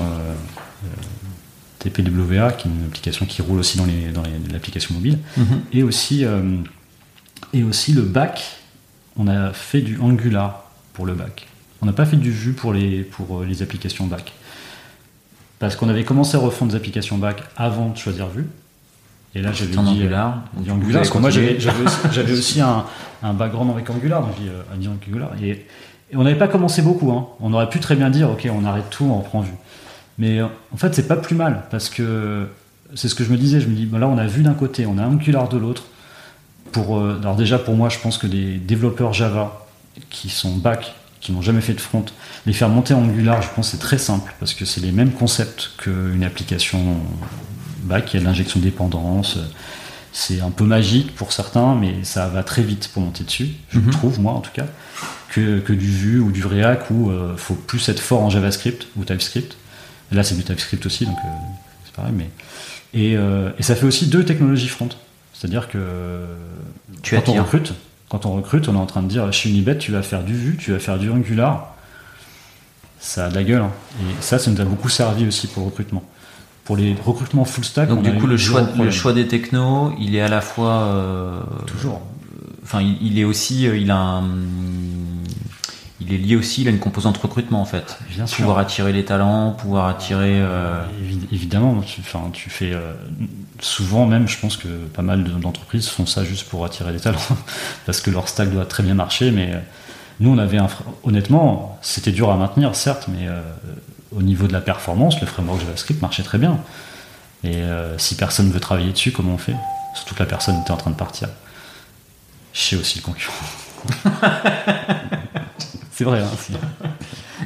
TPWA, qui est une application qui roule aussi dans les dans les- l'application mobile
Mhm.
et aussi, euh, et aussi le bac, on a fait du Angular pour le bac. On n'a pas fait du Vue pour les, pour euh, les applications bac. Parce qu'on avait commencé à refondre des applications bac avant de choisir Vue. Et là, j'avais dit, euh,
Angular.
dit Angular, parce que moi j'avais aussi, un, un background avec Angular, donc j'ai dit, dit Angular. Et, et on n'avait pas commencé beaucoup. hein. On aurait pu très bien dire, ok, on arrête tout, on reprend Vue. Mais euh, en fait, c'est pas plus mal, parce que c'est ce que je me disais. Je me dis, bon, là, on a Vue d'un côté, on a Angular de l'autre. Pour, euh, alors déjà, pour moi, je pense que les développeurs Java qui sont back, qui n'ont jamais fait de front, les faire monter en Angular, je pense c'est très simple, parce que c'est les mêmes concepts qu'une application back. Il y a de l'injection de dépendance. C'est un peu magique pour certains, mais ça va très vite pour monter dessus, je
Mhm.
trouve, moi en tout cas, que, que du Vue ou du React où il faut plus être fort en JavaScript ou TypeScript. Là, c'est du TypeScript aussi, donc euh, c'est pareil. Mais... Et, euh, et ça fait aussi deux technologies front. C'est-à-dire que
Tu
quand on
attires.
recrute, quand on recrute, on est en train de dire chez Unibet, tu vas faire du Vue, tu vas faire du Angular. Ça a de la gueule. hein. Et ça, ça nous a beaucoup servi aussi pour le recrutement. Pour les recrutements full stack,
Donc
on
du coup, le choix, le choix des technos, il est à la fois. euh,
Toujours.
Enfin, il, il est aussi, il a un- il est lié aussi, il a une composante recrutement en fait.
Bien sûr.
Pouvoir attirer les talents, pouvoir attirer. euh,
Évi- Évidemment, tu, enfin, tu fais euh, souvent même, je pense que pas mal de- d'entreprises font ça juste pour attirer des talents, parce que leur stack doit très bien marcher. Mais euh, nous, on avait un, honnêtement, c'était dur à maintenir, certes, mais au niveau de la performance, le framework JavaScript marchait très bien. Et si personne veut travailler dessus, comment on fait? Surtout que la personne était en train de partir. Sais aussi le concurrent. C'est vrai. Hein, c'est-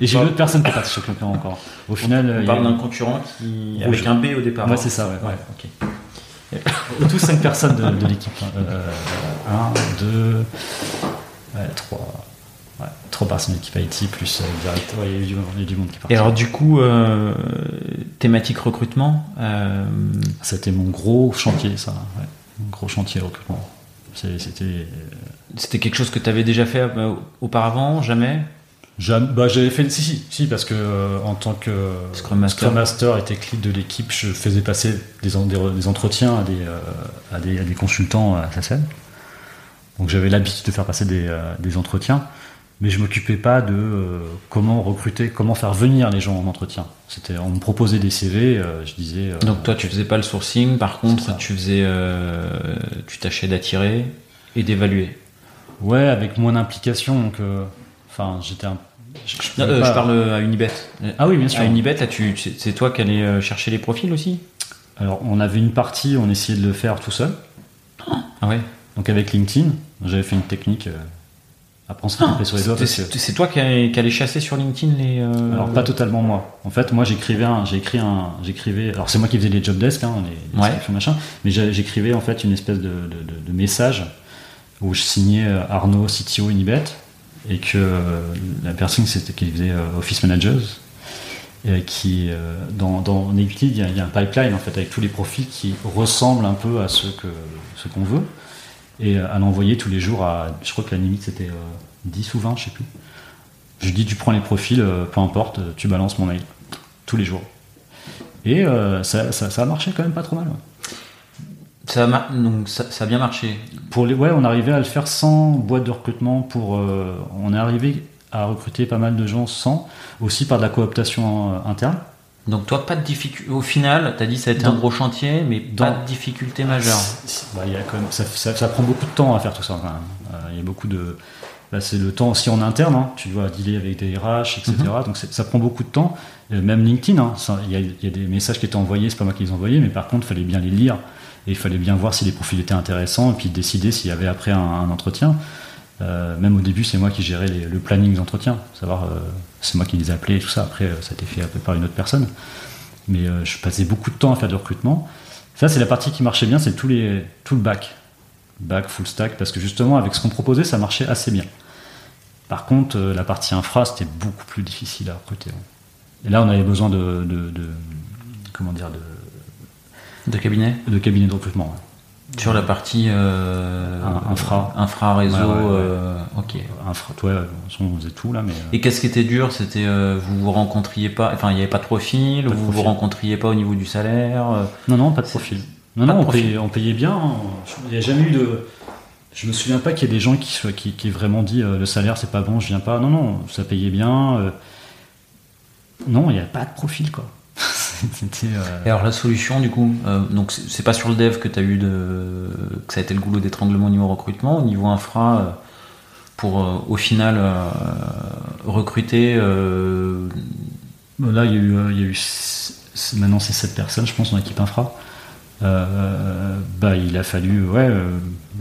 Et j'ai une autre personne qui est partie concurrent encore. Au final, euh,
On parle d'un concurrent qui
Rouge.
avec un B au départ.
Ouais,
hein.
c'est ça, ouais. ouais.
ok.
Au tout 5 personnes de, de l'équipe. 1, 2, 3. Ouais, 3 personnes de l'équipe IT plus euh, direct. Ouais, il y du, il y a du monde qui est parti.
Et alors du coup, euh, thématique recrutement. euh,
C'était mon gros chantier, ça. Ouais. Mon gros chantier recrutement. C'était.
C'était quelque chose que tu avais déjà fait euh, auparavant, jamais?
J'am- bah, j'avais fait si si si parce que euh, en tant que
Scrum Master.
Master et tech lead de l'équipe je faisais passer des, en- des, re- des entretiens à des, euh, à des à des consultants à SSL donc j'avais l'habitude de faire passer des, euh, des entretiens mais je m'occupais pas de comment recruter comment faire venir les gens en entretien c'était on me proposait des CV je disais
Donc toi, tu faisais pas le sourcing. Par contre, tu faisais, tu tâchais d'attirer et d'évaluer.
Ouais avec moins d'implication donc euh, enfin j'étais un je,
euh, je parle euh, à Unibet.
ah oui bien sûr
À Unibet, c'est toi qui allais chercher les profils aussi?
Alors on avait une partie on essayait de le faire tout seul
Ah ouais.
Donc avec LinkedIn, j'avais fait une technique euh, Après, on se sur les doigts. parce que-
C'est toi qui allais, qui allais chasser sur LinkedIn les. euh,
Alors pas totalement moi. En fait, moi j'écrivais un, j'ai écrit un, j'écrivais. Alors c'est moi qui faisais les job desks, hein, les, les
Ouais.
machin. Mais j'écrivais en fait une espèce de, de, de- de message où je signais euh, Arnaud, CTO Unibet, et que euh, la personne c'était qui faisait euh, Office Managers, et qui dans, dans il y, a- un pipeline en fait avec tous les profils qui ressemblent un peu à ceux que ce qu'on veut, et à l'envoyer tous les jours à, je crois que la limite c'était euh, 10 ou 20, je sais plus. Je dis, tu prends les profils, peu importe, tu balances mon mail tous les jours. Et ça, ça- ça a marché quand même pas trop mal. ouais.
Ça a, ma- donc ça, ça a bien marché.
Pour les, ouais, on arrivait à le faire sans boîte de recrutement. Pour, euh, on est arrivé à recruter pas mal de gens sans, aussi par de la cooptation euh, interne.
Donc toi, pas de difficulté. Au final, tu as dit que ça a été
Dans-
un gros chantier, mais pas de difficulté majeure.
Bah, il y a quand même, ça, ça- ça prend beaucoup de temps à faire tout ça. Euh, il y a beaucoup de. Là, c'est le temps aussi en interne. hein. Tu dois dealer avec des RH, etc. Donc c'est- ça prend beaucoup de temps. Même LinkedIn, hein, ça- il y, a, il y a des messages qui étaient envoyés, c'est pas moi qui les envoyais, mais par contre, il fallait bien les lire il fallait bien voir si les profils étaient intéressants et puis décider s'il y avait après un, entretien. Euh, même au début, c'est moi qui gérais le planning d'entretien. Savoir, euh, c'est moi qui les appelais et tout ça. Après, euh, ça a été fait par une autre personne. Mais je passais beaucoup de temps à faire du recrutement. Ça, c'est la partie qui marchait bien, c'est tout le bac. Bac, full stack, parce que justement, avec ce qu'on proposait, ça marchait assez bien. Par contre, la partie infra, c'était beaucoup plus difficile à recruter. Et là, on avait besoin de, de, de- comment dire, de,
De cabinet
de cabinet de recrutement. ouais.
Sur la partie euh,
Un- infra.
infra réseau.
Ouais, ouais, ouais.
euh, ok.
Infra, toi, on faisait tout là, mais. euh,
Et qu'est-ce qui était dur C'était euh, vous vous rencontriez pas, enfin il n'y avait pas de profil,
Pas de
vous vous
profil.
rencontriez pas au niveau du salaire. euh,
Non, non, pas de profil. Non,
Pas
non, on
profil.
payait, on payait bien. hein. Il n'y a jamais eu de. Je me souviens pas qu'il y ait des gens qui, soient, qui, qui aient vraiment dit euh, le salaire c'est pas bon, je viens pas. Non, non, ça payait bien. euh. Non, il n'y a pas de profil quoi. Euh,
Et alors la solution du coup, euh, donc c'est pas sur le dev que tu as eu que ça a été le goulot d'étranglement au niveau recrutement, au niveau infra euh, pour au final recruter
Là, il y a eu, maintenant c'est 7 personnes, je pense, dans l'équipe infra. Bah, il a fallu ouais,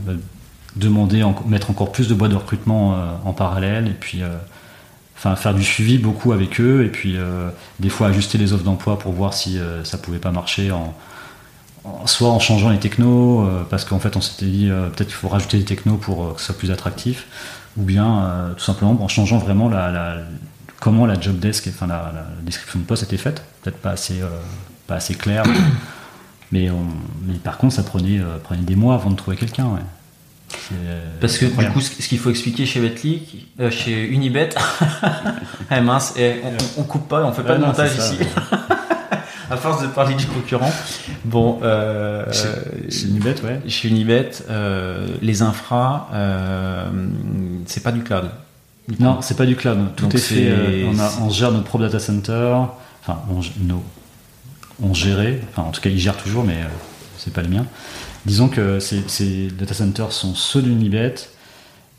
bah, demander, en- mettre encore plus de boîtes de recrutement en parallèle, et puis enfin, faire du suivi beaucoup avec eux, et puis euh, des fois ajuster les offres d'emploi pour voir si euh, ça pouvait pas marcher en, soit en changeant les technos, euh, parce qu'en fait on s'était dit euh, peut-être qu'il faut rajouter des technos pour que ce soit plus attractif, ou bien tout simplement en changeant vraiment la, comment la job desk, enfin la, description de poste était faite, peut-être pas assez, pas assez claire, mais, mais par contre ça prenait, prenait des mois avant de trouver quelqu'un.
Parce que du coup ce qu'il faut expliquer chez Betly, euh, chez Unibet, eh mince, eh, on, on coupe pas, on fait pas de
non,
montage
ça.
ici. à force de parler du concurrent. Bon, euh,
Chez- ouais.
Unibet, euh, les infras, c'est pas du cloud.
Non, c'est pas du cloud. Tout
Donc
est fait. on, a- on gère notre propre data center. Enfin, on, nos- on gérait. Enfin, en tout cas, ils gèrent toujours, mais c'est pas le mien. Disons que ces, ces data centers sont ceux d'Unibet.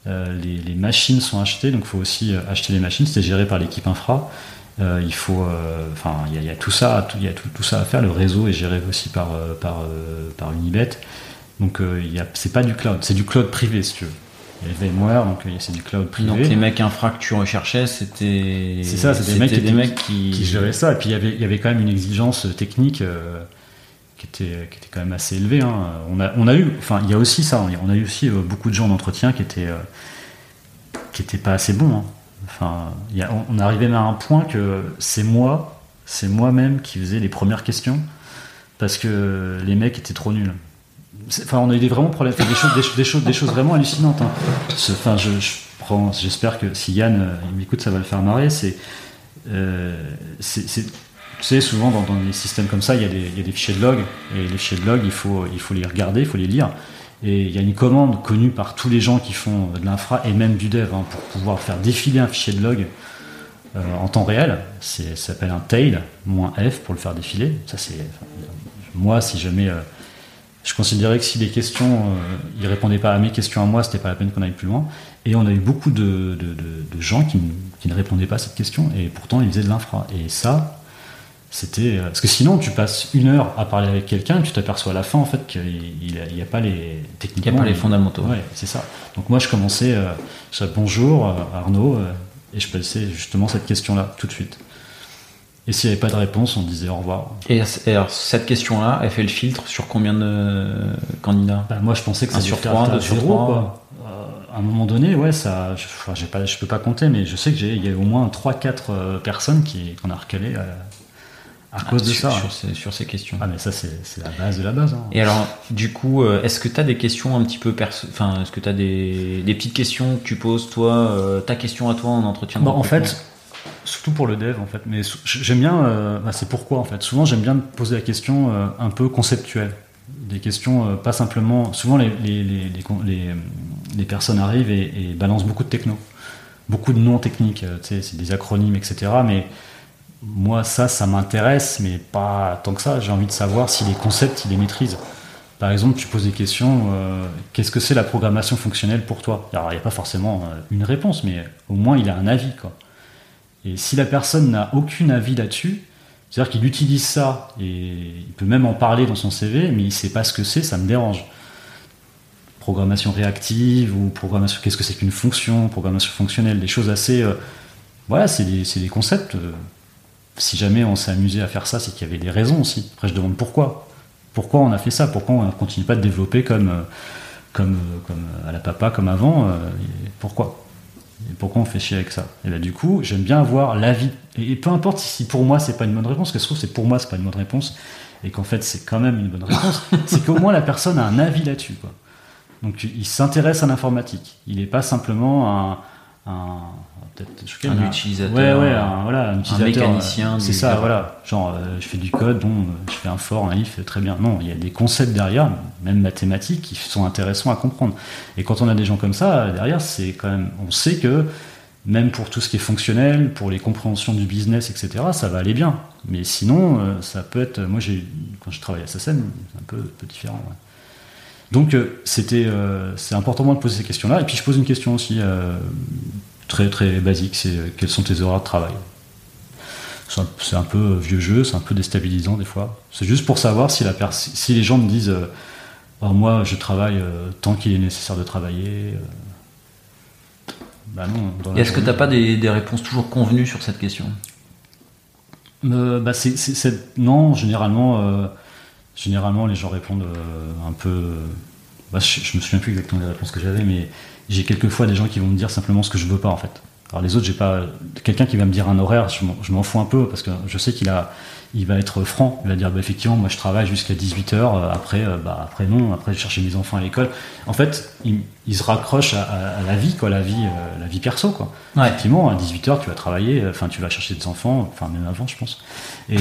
Euh, les, les machines sont achetées, donc il faut aussi euh, acheter les machines. C'est géré par l'équipe infra. Euh, il faut, euh, enfin, il y, a- il y a tout ça, tout- y a tout, tout ça à faire. Le réseau est géré aussi par par par Unibet. Donc, c'est pas du cloud, c'est du cloud privé, si tu veux. Il y a VMware, donc c'est du cloud privé.
Donc les mecs infra que tu recherchais, c'était.
C'est ça, c'est des mecs qui
des
étaient-
mecs qui.
qui gérait ça. Et puis il y avait, il y avait quand même une exigence technique euh, qui, était, qui était quand même assez élevée. hein. On, a, on a eu, enfin, il y a aussi ça. On a eu aussi euh, beaucoup de gens d'entretien qui étaient, euh, qui étaient pas assez bons. hein. Enfin, on, arrivait même à un point que c'est moi, c'est moi-même qui faisais les premières questions parce que les mecs étaient trop nuls. Enfin, on a eu des vraiment problèmes, des choses, des, choses- vraiment hallucinantes. hein. Enfin, j'espère que si Yann euh, m'écoute, ça va le faire marrer. C'est- tu sais, souvent dans, des systèmes comme ça, il y, a des, fichiers de log et les fichiers de log, il faut, il faut les regarder, il faut les lire. Et il y a une commande connue par tous les gens qui font de l'infra et même du dev hein, pour pouvoir faire défiler un fichier de log euh, en temps réel. Ça s'appelle un tail moins F pour le faire défiler. Ça, moi, si jamais euh, je considérais que si les questions, euh, ils répondaient pas à mes questions à moi, c'était pas la peine qu'on aille plus loin. Et on a eu beaucoup de, gens qui, qui ne répondaient pas à cette question, et pourtant ils faisaient de l'infra. Et ça, C'était parce que sinon tu passes une heure à parler avec quelqu'un et tu t'aperçois à la fin en fait qu'il n'y a, pas les techniques.
Il a pas les fondamentaux.
Ouais, c'est ça. Donc moi je commençais, je bonjour Arnaud, et je passais justement cette question-là tout de suite. Et s'il n'y avait pas de réponse, on disait au revoir.
Et, alors, cette question-là, elle fait le filtre sur combien de candidats?
Bah, Moi, je pensais que ça
sur trois, deux sur trois.
Euh, à un moment donné, ouais, ça, je, ne pas, je peux pas compter, mais je sais que il y a au moins 3-4 euh, personnes qu'on a recalé à,
à
cause de
sur,
ça.
Sur ces, sur ces, questions.
Ah, mais ça, c'est la base de la base. Hein.
Et alors, du coup, euh, est-ce que tu as des questions un petit peu perso... Enfin, est-ce que tu as des, des, petites questions que tu poses, toi, ta question à toi en entretien
bah, En fait, surtout pour le dev en fait. Mais j'aime bien, euh, bah, c'est pourquoi en fait. Souvent j'aime bien poser la question euh, un peu conceptuelle. Des questions euh, pas simplement. Souvent les, les, les, les personnes arrivent et, balancent beaucoup de techno, beaucoup de noms techniques, c'est des acronymes, etc. Mais moi ça, ça m'intéresse, mais pas tant que ça. J'ai envie de savoir si les concepts, ils les maîtrisent. Par exemple, tu poses des questions, qu'est-ce que c'est la programmation fonctionnelle pour toi? Alors, il n'y a pas forcément une réponse, mais au moins il a un avis. Quoi. Et si la personne n'a aucun avis là-dessus, c'est-à-dire qu'il utilise ça et il peut même en parler dans son CV, mais il ne sait pas ce que c'est, ça me dérange. Programmation réactive ou programmation, qu'est-ce que c'est qu'une fonction, programmation fonctionnelle, des choses assez. Euh, voilà, c'est des, concepts. Euh, si jamais on s'est amusé à faire ça, c'est qu'il y avait des raisons aussi. Après, je demande pourquoi. Pourquoi on a fait ça? Pourquoi on ne continue pas de développer comme, euh, comme, comme à la papa, comme avant Pourquoi? Et pourquoi on fait chier avec ça? Et là, du coup, j'aime bien avoir l'avis. Et, peu importe si pour moi c'est pas une bonne réponse, que je trouve c'est pour moi c'est pas une bonne réponse, et qu'en fait c'est quand même une bonne réponse, c'est qu'au moins la personne a un avis là-dessus. Donc il s'intéresse à l'informatique. Il n'est pas simplement un, un
un, utilisateur,
ouais, ouais, un, voilà, un, utilisateur,
mécanicien.
C'est ça, voilà. Genre, euh, je fais du code, bon, je fais un for, un if, très bien. Non, il y a des concepts derrière, même mathématiques, qui sont intéressants à comprendre. Et quand on a des gens comme ça, derrière, c'est quand même, on sait que même pour tout ce qui est fonctionnel, pour les compréhensions du business, etc., ça va aller bien. Mais sinon, euh, ça peut être. Moi, j'ai, quand je travaille à SSM, c'est un peu, peu différent. Donc, euh, c'était, c'est important de poser ces questions-là. Et puis, je pose une question aussi très très basique, c'est euh, quels sont tes horaires de travail. C'est un, peu vieux jeu, c'est un peu déstabilisant des fois. C'est juste pour savoir si, la si les gens me disent euh, oh, moi je travaille euh, tant qu'il est nécessaire de travailler.
bah non. Est-ce que tu n'as pas des, réponses toujours convenues sur cette question?
Bah Non, généralement, généralement les gens répondent un peu. Bah, je, je, me souviens plus exactement des réponses que j'avais, mais j'ai quelquefois des gens qui vont me dire simplement ce que je veux pas en fait. Alors les autres, j'ai pas quelqu'un qui va me dire un horaire, je m'en fous un peu parce que je sais qu'il a il va être franc, il va dire bah, effectivement moi je travaille jusqu'à 18h, euh, après euh, bah, après non, après je chercher mes enfants à l'école. En fait, il, se raccroche à, la vie quoi, la vie euh, la vie perso quoi. Effectivement, à 18h tu vas travailler, enfin tu vas chercher des enfants, enfin même avant je pense. Et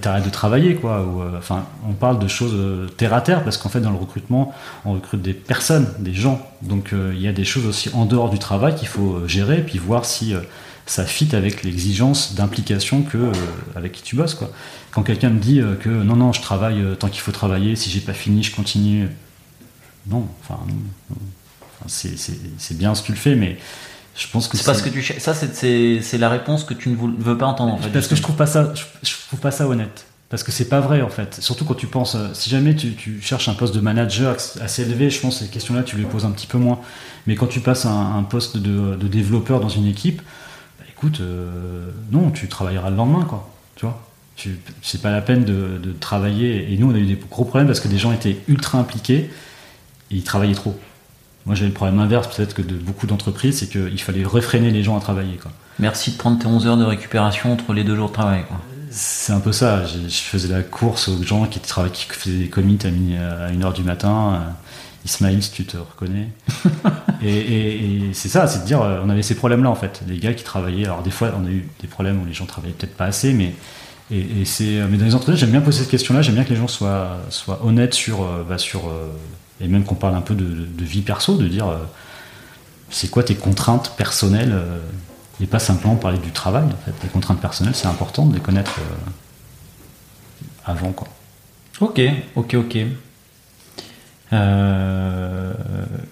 tu arrêtes de travailler quoi enfin on parle de choses terre à terre parce qu'en fait dans le recrutement, on recrute des personnes, des gens. Donc il y a des choses aussi en dehors du travail qu'il faut gérer puis voir si ça fit avec l'exigence d'implication que euh, avec qui tu bosses quoi. Quand quelqu'un me dit euh, que non non je travaille euh, tant qu'il faut travailler, si j'ai pas fini je continue, non, enfin, c'est bien ce que tu le fais, mais je pense que
c'est parce que tu ça c'est la réponse que tu ne veux pas entendre en fait.
Parce que je trouve pas ça je, trouve pas ça honnête. Parce que c'est pas vrai en fait. Surtout quand tu penses, si jamais tu, cherches un poste de manager assez élevé, je pense que ces questions-là tu les poses un petit peu moins. Mais quand tu passes un, un poste de, de, développeur dans une équipe, écoute, euh, non, tu travailleras le lendemain, quoi. Tu vois? C'est pas la peine de, travailler. Et nous, on a eu des gros problèmes parce que des gens étaient ultra impliqués et ils travaillaient trop. Moi, j'avais le problème inverse, peut-être que de beaucoup d'entreprises, c'est qu'il fallait réfréner les gens à travailler. Quoi.
Merci de prendre tes 11 heures de récupération entre les deux jours de travail.
C'est un peu ça. Je faisais la course aux gens qui, travaillaient, qui faisaient des commits à 1h du matin. Ismaël, si tu te reconnais. et, c'est ça, c'est de dire, euh, on avait ces problèmes-là en fait. Les gars qui travaillaient, alors des fois on a eu des problèmes où les gens travaillaient peut-être pas assez, mais, et, c'est, mais dans les entreprises, j'aime bien poser cette question-là, j'aime bien que les gens soient, soient honnêtes sur, euh, bah, sur euh, et même qu'on parle un peu de, vie perso, de dire c'est quoi tes contraintes personnelles et pas simplement parler du travail en fait. Les contraintes personnelles, c'est important de les connaître avant quoi.
Ok, ok, ok. Euh,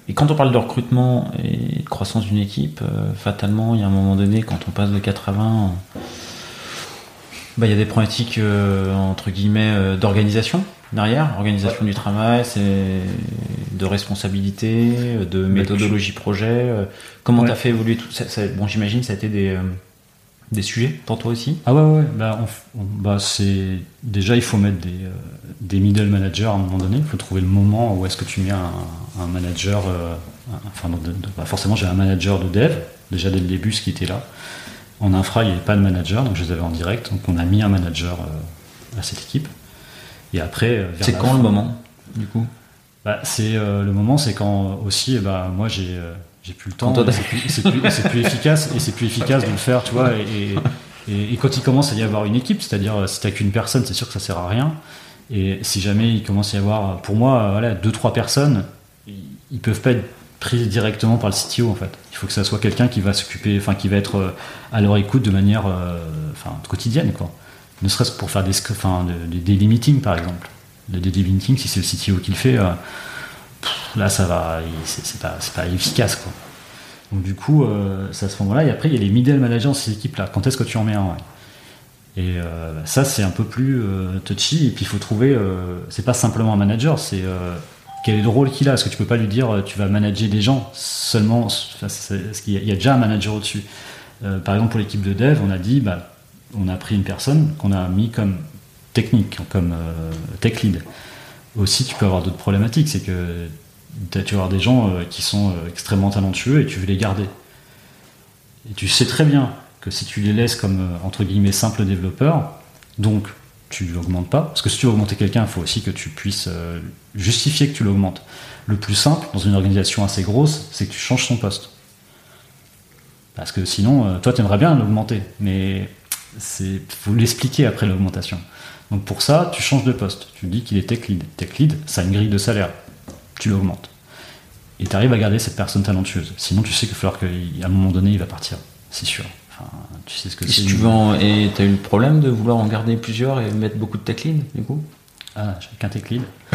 et quand on parle de recrutement et de croissance d'une équipe, euh, fatalement, il y a un moment donné, quand on passe de 80, bah, il y a des problématiques entre guillemets d'organisation derrière, organisation du travail, c'est de responsabilité, de méthodologie projet. Comment tu as fait évoluer tout ça, Bon, j'imagine ça a été des des sujets pour toi aussi?
Ah ouais, ouais. Bah, bah, c'est déjà il faut mettre des, euh, des, middle managers à un moment donné. Il faut trouver le moment où est-ce que tu mets un, manager. Euh, enfin, bah, forcément, j'ai un manager de dev déjà dès le début, ce qui était là. En infra, il n'y avait pas de manager, donc je les avais en direct. Donc on a mis un manager euh, à cette équipe. Et après,
c'est quand le moment du coup?
Bah, c'est le moment, c'est quand aussi, bah, moi j'ai j'ai plus le temps, c'est plus, efficace, et c'est plus efficace de le faire, tu vois. Et, et, quand il commence à y avoir une équipe, c'est-à-dire euh, si t'as qu'une personne, c'est sûr que ça sert à rien. Et si jamais il commence à y avoir, pour moi, euh, voilà, deux trois personnes, ils peuvent pas être pris directement par le CTO en fait. Il faut que ça soit quelqu'un qui va s'occuper, enfin qui va être euh, à leur écoute de manière, enfin quotidienne quoi. Ne serait-ce pour faire des, enfin, des daily meetings par exemple. Le daily meeting, si c'est le CTO qui le fait là ça va, c'est pas, efficace quoi. Donc du coup, euh, c'est à ce moment-là. Et après, il y a les middle managers ces équipes-là. Quand est-ce que tu en mets un Et euh, ça, c'est un peu plus euh, touchy. Et puis il faut trouver, c'est pas simplement un manager, c'est quel est le rôle qu'il a. Est-ce que tu peux pas lui dire, tu vas manager des gens seulement Parce qu'il y, a déjà un manager au-dessus. par exemple, pour l'équipe de dev, on a dit, bah, on a pris une personne qu'on a mis comme technique, comme tech lead aussi tu peux avoir d'autres problématiques. C'est que tu vas avoir des gens euh, qui sont euh, extrêmement talentueux et tu veux les garder. Et tu sais très bien que si tu les laisses comme euh, entre guillemets simples développeurs, donc tu l'augmentes pas. Parce que si tu veux augmenter quelqu'un, il faut aussi que tu puisses justifier que tu l'augmentes. Le plus simple, dans une organisation assez grosse, c'est que tu changes son poste. Parce que sinon, toi, tu aimerais bien l'augmenter, mais il faut l'expliquer après l'augmentation. Donc pour ça, tu changes de poste. Tu dis qu'il est tech lead. Tech lead, ça a une grille de salaire. Tu l'augmentes. Et tu arrives à garder cette personne talentueuse. Sinon, tu sais qu'il va falloir qu'à un moment donné, il va partir. C'est sûr. Enfin, tu sais ce que c'est.
tu Et tu as eu le problème de vouloir en garder plusieurs et mettre beaucoup de tech lead, du coup?
Ah, j'ai qu'un tech lead.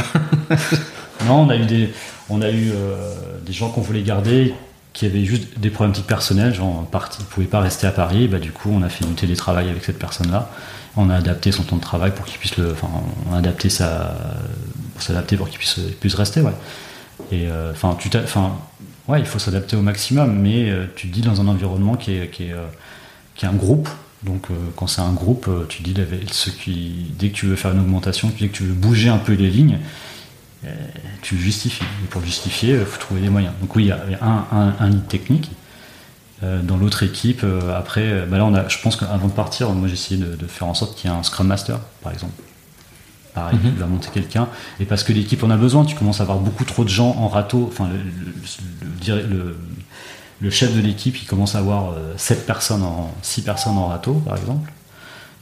non, on a eu des, on a eu, euh, des gens qu'on voulait garder qui avaient juste des problématiques personnelles, genre parti, ne pouvaient pas rester à Paris. Bah, du coup, on a fait du télétravail avec cette personne-là on a adapté son temps de travail pour qu'il puisse le, enfin, on a adapté sa, s'adapter pour qu'il puisse, puisse rester, ouais. Et euh, enfin, tu, enfin, ouais, il faut s'adapter au maximum, mais euh, tu te dis dans un environnement qui est, qui est, euh, qui est un groupe. Donc, quand c'est un groupe, tu dis ceux qui, dès que tu veux faire une augmentation, dès que tu veux bouger un peu les lignes, tu le justifies. Et pour justifier, il faut trouver des moyens. Donc oui, il y a un, un, un technique dans l'autre équipe, euh, après, euh, bah là, on a, je pense qu'avant de partir, moi j'ai essayé de, faire en sorte qu'il y ait un Scrum Master, par exemple. Pareil, mm va monter quelqu'un. Et parce que l'équipe en a besoin, tu commences à avoir beaucoup trop de gens en râteau. Enfin, le, le, chef de l'équipe, il commence à avoir 7 personnes en, 6 personnes en râteau, par exemple.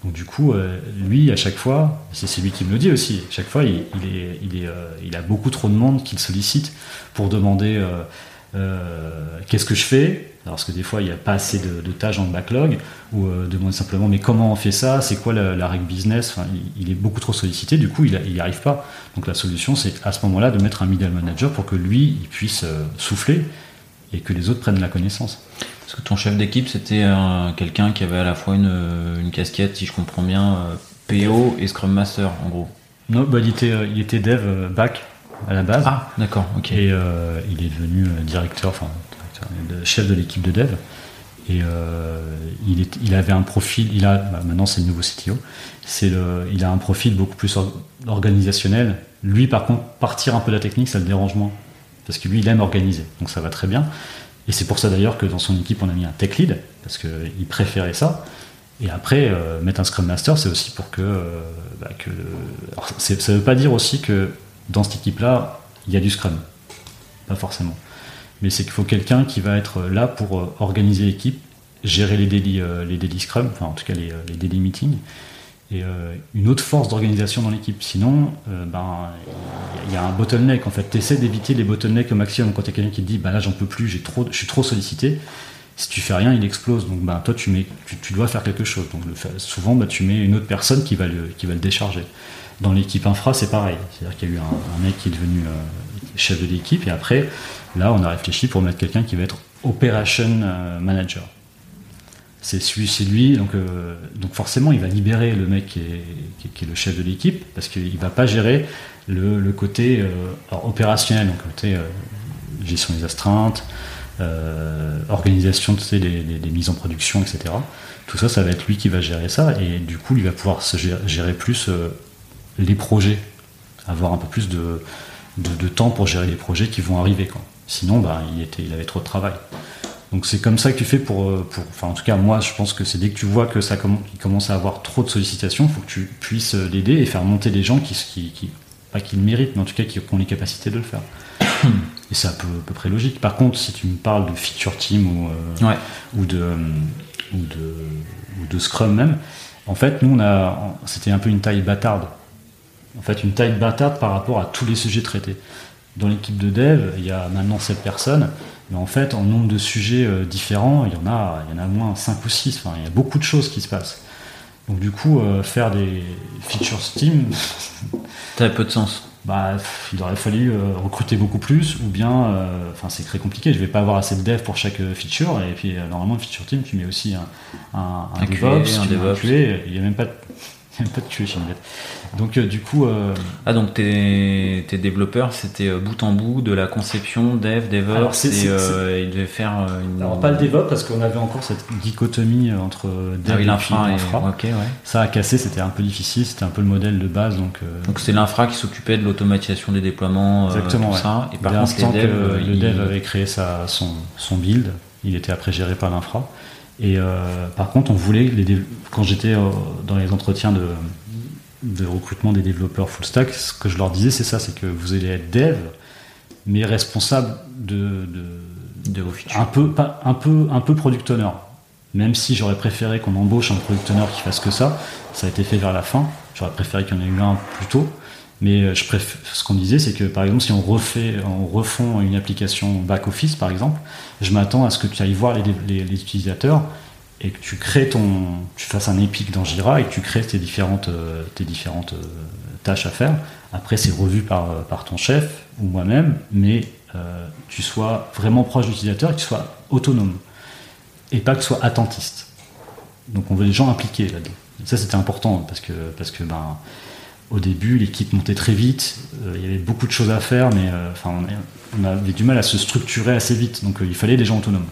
Donc du coup, lui, à chaque fois, c'est lui qui me le dit aussi, à chaque fois, il, est, il, est, il a beaucoup trop de monde qui le sollicite pour demander qu'est-ce que je fais? Parce que des fois, il n'y a pas assez de, tâches dans le backlog, ou euh, demande simplement mais comment on fait ça, c'est quoi la, règle business, il, est beaucoup trop sollicité, du coup, il n'y arrive pas. Donc la solution, c'est à ce moment-là de mettre un middle manager pour que lui, il puisse euh, souffler et que les autres prennent la connaissance.
Parce que ton chef d'équipe, c'était quelqu'un qui avait à la fois une, casquette, si je comprends bien, euh, PO et Scrum Master, en gros.
Non, bah, il, était, il était dev back à la base.
Ah, d'accord, ok.
Et il est devenu directeur, enfin chef de l'équipe de dev. Et euh, il, avait un profil, il a, bah, maintenant c'est le nouveau CTO, il a un profil beaucoup plus organisationnel. Lui, par contre, partir un peu de la technique, ça le dérange moins. Parce que lui, il aime organiser, donc ça va très bien. Et c'est pour ça d'ailleurs que dans son équipe, on a mis un tech lead, parce qu'il préférait ça. Et après, euh, mettre un Scrum Master, c'est aussi pour que. Euh, bah, ça ne veut pas dire aussi que dans cette équipe-là, il y a du Scrum. Pas forcément mais c'est qu'il faut quelqu'un qui va être là pour euh, organiser l'équipe, gérer les daily, euh, les scrum, enfin en tout cas les, euh, les daily meetings, et une autre force d'organisation dans l'équipe. Sinon, ben il y a un bottleneck. En fait, tu essaies d'éviter les bottlenecks au maximum. Quand il y a quelqu'un qui te dit, bah là j'en peux plus, trop, je suis trop sollicité. Si tu fais rien, il explose. Donc ben toi tu mets, tu, dois faire quelque chose. Donc souvent, ben, tu mets une autre personne qui va le, qui va le décharger. Dans l'équipe infra, c'est pareil. C'est-à-dire qu'il y a eu un, mec qui est devenu chef de l'équipe et après Là, on a réfléchi pour mettre quelqu'un qui va être Operation euh, Manager. c'est c'est lui donc donc forcément il va libérer le mec qui est, le chef de l'équipe parce qu'il va pas gérer le, côté opérationnel donc côté gestion des astreintes organisation des, mises en production etc tout ça ça va être lui qui va gérer ça et du coup il va pouvoir gérer, plus les projets avoir un peu plus de, temps pour gérer les projets qui vont arriver. Sinon bah, il était il avait trop de travail donc c'est comme ça que tu fais pour, euh, pour, enfin en tout cas moi je pense que c'est dès que tu vois que ça commence à avoir trop de sollicitations, il faut que tu puisses euh, l'aider et faire monter des gens qui, qui, qui pas qui le méritent, mais en tout cas qui ont les capacités de le faire. Et c'est à peu, à peu près logique. Par contre, si tu me parles de feature team ou, euh, ou, de, ou, de, ou de Scrum même, en fait, nous, on a, c'était un peu une taille bâtarde. En fait, une taille bâtarde par rapport à tous les sujets traités. Dans l'équipe de dev, il y a maintenant 7 personnes. Mais en fait, en nombre de sujets euh, différents, il y en a, il y en a moins 5 ou 6. Enfin, il y a beaucoup de choses qui se passent. Donc du coup, euh, faire des features Steam,
ça a peu de sens.
Bah, il aurait fallu euh, recruter beaucoup plus, ou bien, enfin, c'est très compliqué. Je vais pas avoir assez de dev pour chaque feature, et puis normalement, feature team, tu mets aussi un, un, un, DevOps, un DevOps. il n'y a même pas de a pas de QA chez Donc euh, du coup... Euh,
ah donc tes, tes développeurs c'était euh, bout en bout de la conception, dev, DevOps et ils devaient faire une...
Alors pas le DevOps parce qu'on avait encore cette dichotomie entre dev
ah et l'infra. ouais.
Ça a cassé, c'était un peu difficile, c'était un peu le modèle de base. Donc,
donc c'est l'infra qui s'occupait de l'automatisation des déploiements, Exactement, tout ça.
Et par contre le dev avait créé sa, son, son build, il était après géré par l'infra. Et euh, par contre, on voulait, les quand j'étais euh, dans les entretiens de, de, recrutement des développeurs full stack, ce que je leur disais, c'est ça, c'est que vous allez être dev, mais responsable de,
de, vos features.
Un peu, pas, un peu, un peu product owner. Même si j'aurais préféré qu'on embauche un product owner qui fasse que ça, ça a été fait vers la fin. J'aurais préféré qu'il y en ait eu un plus tôt. Mais euh, je préfère, ce qu'on disait, c'est que par exemple, si on refait, on refond une application back-office, par exemple, je m'attends à ce que tu ailles voir les, utilisateurs et que tu fasses un épique dans Jira et que tu crées tes différentes, euh, euh, tâches à faire. Après, c'est revu par, par ton chef ou moi-même, mais tu sois vraiment proche de l'utilisateur et que tu sois autonome et pas que tu sois attentiste. Donc, on veut des gens impliqués là-dedans. Ça, c'était important parce que, parce que ben, au début, l'équipe montait très vite, euh, il y avait beaucoup de choses à faire, mais euh, enfin, on, avait du mal à se structurer assez vite, donc euh, il fallait des gens autonomes.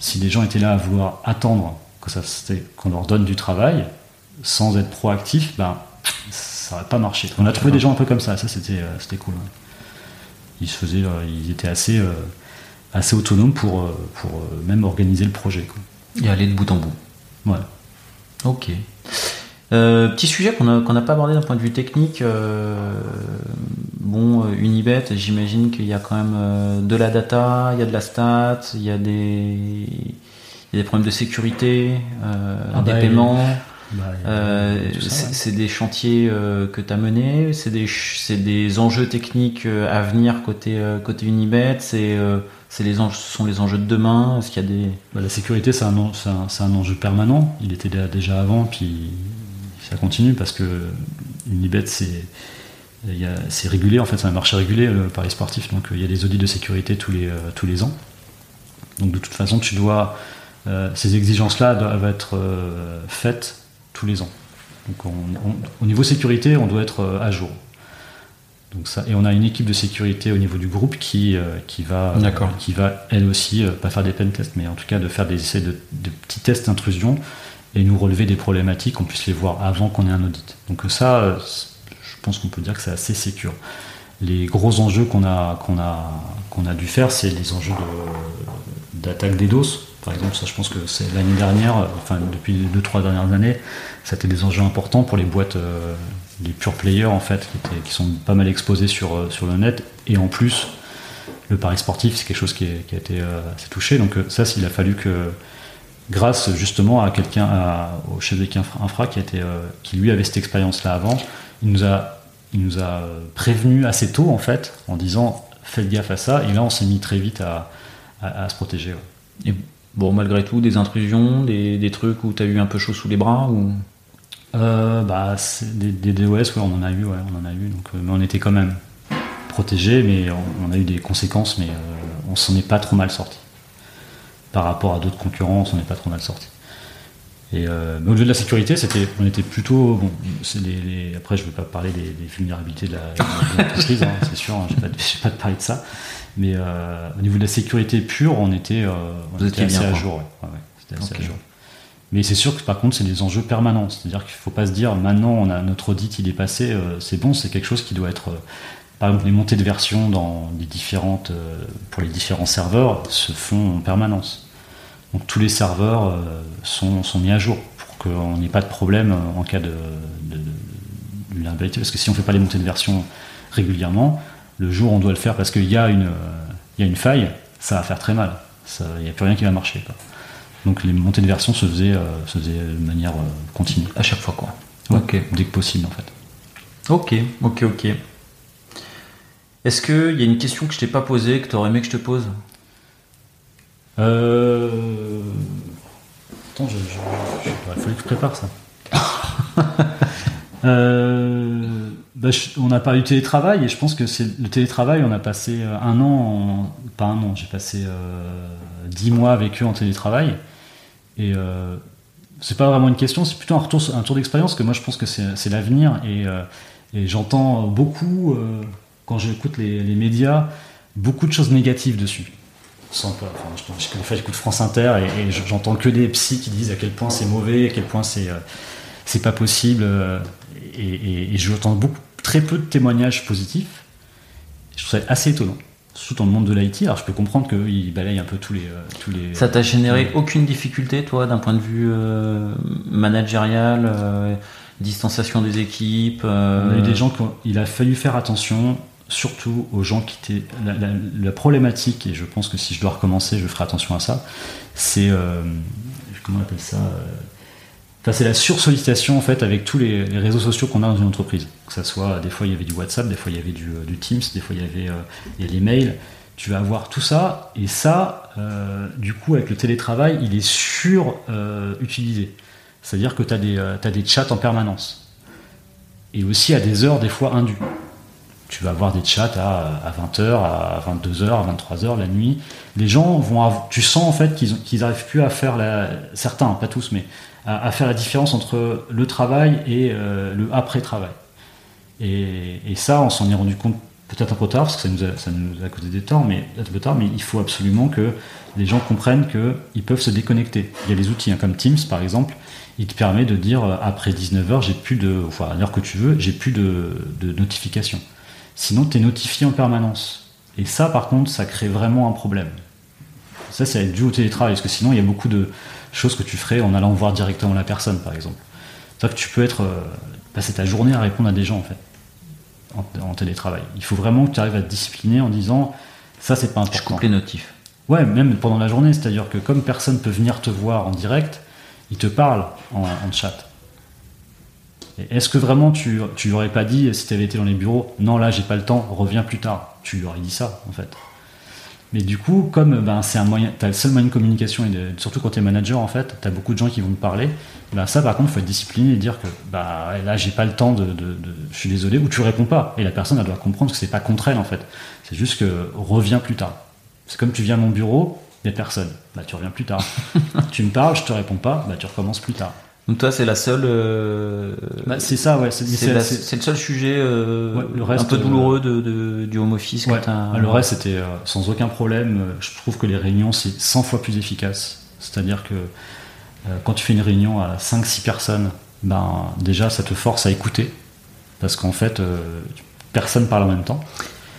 Si des gens étaient là à vouloir attendre qu'on leur donne du travail, sans être proactif, ben, ça n'aurait pas marché. On a trouvé des gens un peu comme ça, ça c'était cool. Ils, se faisaient, ils étaient assez, assez autonomes pour, pour même organiser le projet.
Et aller de bout en bout.
Ouais.
Ok. Euh, petit sujet qu'on n'a pas abordé d'un point de vue technique. Euh, bon, euh, Unibet, j'imagine qu'il y a quand même de la data, il y a de la stat, il y a des, des problèmes de sécurité, ah des bah, paiements. Bah, c'est des chantiers que tu as menés, c'est des, des enjeux techniques à venir côté, côté Unibet, c'est les ce sont les enjeux de demain Est-ce qu'il y a des...
Bah, la sécurité, c'est un, un, un, enjeu permanent. Il était déjà avant, puis ça continue parce que Unibet, c'est c'est régulé, en fait, c'est un marché régulé, le pari sportif, donc euh, il y a des audits de sécurité tous les, euh, tous les ans. Donc de toute façon, tu dois, euh, ces exigences-là doivent être faites tous les ans. Donc au niveau sécurité, on doit être à jour. Donc ça, et on a une équipe de sécurité au niveau du groupe qui, qui, va, qui va, elle aussi, pas faire des pen tests, mais en tout cas de faire des essais de, de petits tests d'intrusion et nous relever des problématiques, qu'on puisse les voir avant qu'on ait un audit. Donc ça, euh, je pense qu'on peut dire que c'est assez sécur. Les gros enjeux qu'on a, qu'on a, qu'on a dû faire, c'est les enjeux d'attaque des doses. Par exemple, ça, je pense que c'est l'année dernière, enfin depuis les deux trois dernières années, ça a été des enjeux importants pour les boîtes, euh, les pure players en fait, qui, sont pas mal exposés sur, euh, sur le net. Et en plus, le pari sportif, c'est quelque chose qui, a été assez touché. Donc ça, s'il a fallu que grâce justement à quelqu'un, au chef d'équipe infra qui, était, euh, qui lui avait cette expérience-là avant. Il nous a, il nous a prévenu assez tôt en fait, en disant faites gaffe à ça. Et là, on s'est mis très vite à, à, se protéger.
Et bon, malgré tout, des intrusions, des, des trucs où tu as eu un peu chaud sous les bras ou?
Euh, bah, des, des, DOS, ouais, on en a eu, ouais, on en a eu. Donc, euh, mais on était quand même protégé, mais on, a eu des conséquences, mais on s'en est pas trop mal sorti par rapport à d'autres concurrents, on n'est pas trop mal sorti. Et euh, mais au-delà de la sécurité, c'était, on était plutôt. Bon, c'est les, les- après, je ne vais pas parler des, des vulnérabilités de l'entreprise, hein, c'est sûr, hein, je ne vais, pas- te parler de ça. Mais euh, au niveau de la sécurité pure, on était, euh, on était assez
bien,
à
quoi.
jour. ouais. Ouais, ouais, c'était assez
Ok.
à jour. Mais c'est sûr que par contre, c'est des enjeux permanents. C'est-à-dire qu'il ne faut pas se dire maintenant, on a notre audit, il est passé, euh, c'est bon, c'est quelque chose qui doit être. Par exemple, les montées de version dans les différentes, euh, pour les différents serveurs se font en permanence. Donc tous les serveurs euh, sont, sont mis à jour pour qu'on n'ait pas de problème euh, en cas de, de, de vulnérabilité. Parce que si on ne fait pas les montées de version régulièrement, le jour où on doit le faire parce qu'il y, a une, il y a une faille, ça va faire très mal. Il n'y a plus rien qui va marcher. quoi. Donc les montées de version se faisaient, euh, se faisaient de manière euh, continue.
À chaque fois, quoi.
Ouais,
Ok.
Dès que possible en fait.
Ok, ok, ok. Est-ce qu'il y a une question que je t'ai pas posée, que tu aurais aimé que je te pose?
Euh... Attends, je, je- je- il fallait que je prépare ça. Euh, bah, je- on n'a pas eu télétravail et je pense que c'est le télétravail. On a passé euh, un an, en- pas un an, j'ai passé euh, dix mois avec eux en télétravail et euh, c'est pas vraiment une question, c'est plutôt un retour, un tour d'expérience que moi je pense que c'est c'est l'avenir et, euh, et j'entends beaucoup euh, quand j'écoute les, les médias beaucoup de choses négatives dessus. Sans pas, enfin, je, je, des fois, j'écoute France Inter et, et j'entends que des psys qui disent à quel point c'est mauvais, à quel point c'est euh, c'est pas possible. euh, et, et, et j'entends beaucoup, très peu de témoignages positifs. Je trouve ça assez étonnant, surtout dans le monde de l'IT. Alors je peux comprendre qu'ils balayent un peu tous les, euh, tous les.
Ça t'a généré aucune difficulté, toi, d'un point de vue euh, managérial, euh, distanciation des équipes euh,
On a eu des gens qui ont- il a fallu faire attention, surtout aux gens qui étaient. La, problématique, et je pense que si je dois recommencer, je ferai attention à ça, c'est. euh, comment appelle ça euh, c'est la sursollicitation en fait avec tous les, réseaux sociaux qu'on a dans une entreprise. Que ça soit, des fois il y avait du WhatsApp, des fois il y avait du, euh, Teams, des fois il y avait euh, mails. Tu vas avoir tout ça, et ça, du coup, avec le télétravail, il est sur-utilisé. C'est-à-dire que tu as, des chats en permanence. Et aussi à des heures, des fois, indues. Tu vas avoir des chats à, à 20h, à 22h, à 23h, la nuit. Les gens vont avoir, tu sens en fait qu'ils qu'ils n'arrivent plus à faire la, certains, pas tous, mais à, faire la différence entre le travail et euh, le après-travail. Et, ça, on s'en est rendu compte peut-être un peu tard, parce que ça nous a, causé des torts, mais un peu tard, mais il faut absolument que les gens comprennent qu'ils peuvent se déconnecter. Il y a des outils hein, comme Teams, par exemple, il te permet de dire euh, après 19h, j'ai plus de, enfin à l'heure que tu veux, j'ai plus de notifications. Sinon, tu es notifié en permanence. Et ça, par contre, ça crée vraiment un problème. Ça, c'est dû au télétravail, parce que sinon, il y a beaucoup de choses que tu ferais en allant voir directement la personne, par exemple. Que tu peux être, euh, passer ta journée à répondre à des gens, en fait, en, en télétravail. Il faut vraiment que tu arrives à te discipliner en disant, ça, c'est pas
Je
important.
coupe les notifs.
Ouais, même pendant la journée, c'est-à-dire que comme personne peut venir te voir en direct, il te parle en, en chat. Est-ce que vraiment tu, tu lui aurais pas dit, si tu avais été dans les bureaux, non là j'ai pas le temps, reviens plus tard Tu lui aurais dit ça en fait. Mais du coup, comme ben, c'est un moyen, tu as le seul moyen de communication, et de- surtout quand tu es manager en fait, tu as beaucoup de gens qui vont te parler, ben, ça par contre, il faut être discipliné et dire que bah, là j'ai pas le temps de, de- de- Je suis désolé, ou tu réponds pas. Et la personne elle doit comprendre que c'est pas contre elle en fait. C'est juste que reviens plus tard. C'est comme tu viens à mon bureau, il n'y a personne. Bah, tu reviens plus tard. tu me parles, je te réponds pas, bah, tu recommences plus tard.
Donc toi, c'est la seule. euh,
Bah, c'est ça, ouais. C'est,
le seul sujet euh,
Ouais, le reste,
un peu
euh,
douloureux de, de- du home office
ouais. Ah, Le reste, c'était euh, sans aucun problème. Je trouve que les réunions, c'est 100 fois plus efficace. C'est-à-dire que quand tu fais une réunion à 5-6 personnes, ben, déjà, ça te force à écouter. Parce qu'en fait, personne parle en même temps.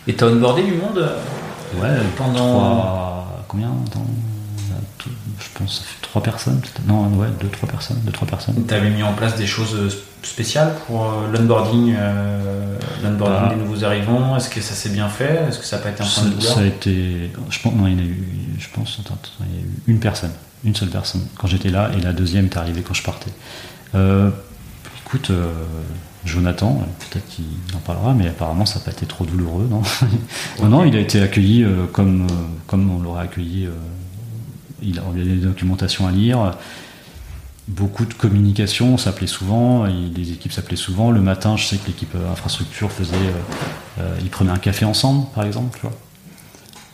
Et t'as onboardé du monde
Ouais,
Pendant-
Combien euh, tout- Je pense que ça fait 3 personnes. Non, ouais, 2-3 personnes. 2-3 personnes.
T'avais mis en place des choses euh, spéciales pour euh, l'onboarding, euh, l'onboarding
Bah.
des nouveaux arrivants? Est-ce que ça s'est bien fait? Est-ce que ça n'a pas été un point de douleur?
Ça a été. Je pense, non, il y en a eu. Je pense. attends, attends, il y a eu une personne, une seule personne quand j'étais là, et la deuxième est arrivée quand je partais. Euh, écoute, euh, Jonathan, peut-être qu'il en parlera, mais apparemment ça n'a pas été trop douloureux, non? Non, non, il a été accueilli comme comme on l'aurait accueilli. Il lui a des documentations à lire. Beaucoup de communication, on s'appelait souvent, et les équipes s'appelaient souvent. Le matin, je sais que l'équipe euh, infrastructure faisait, euh, euh, ils prenaient un café ensemble, par exemple, tu vois.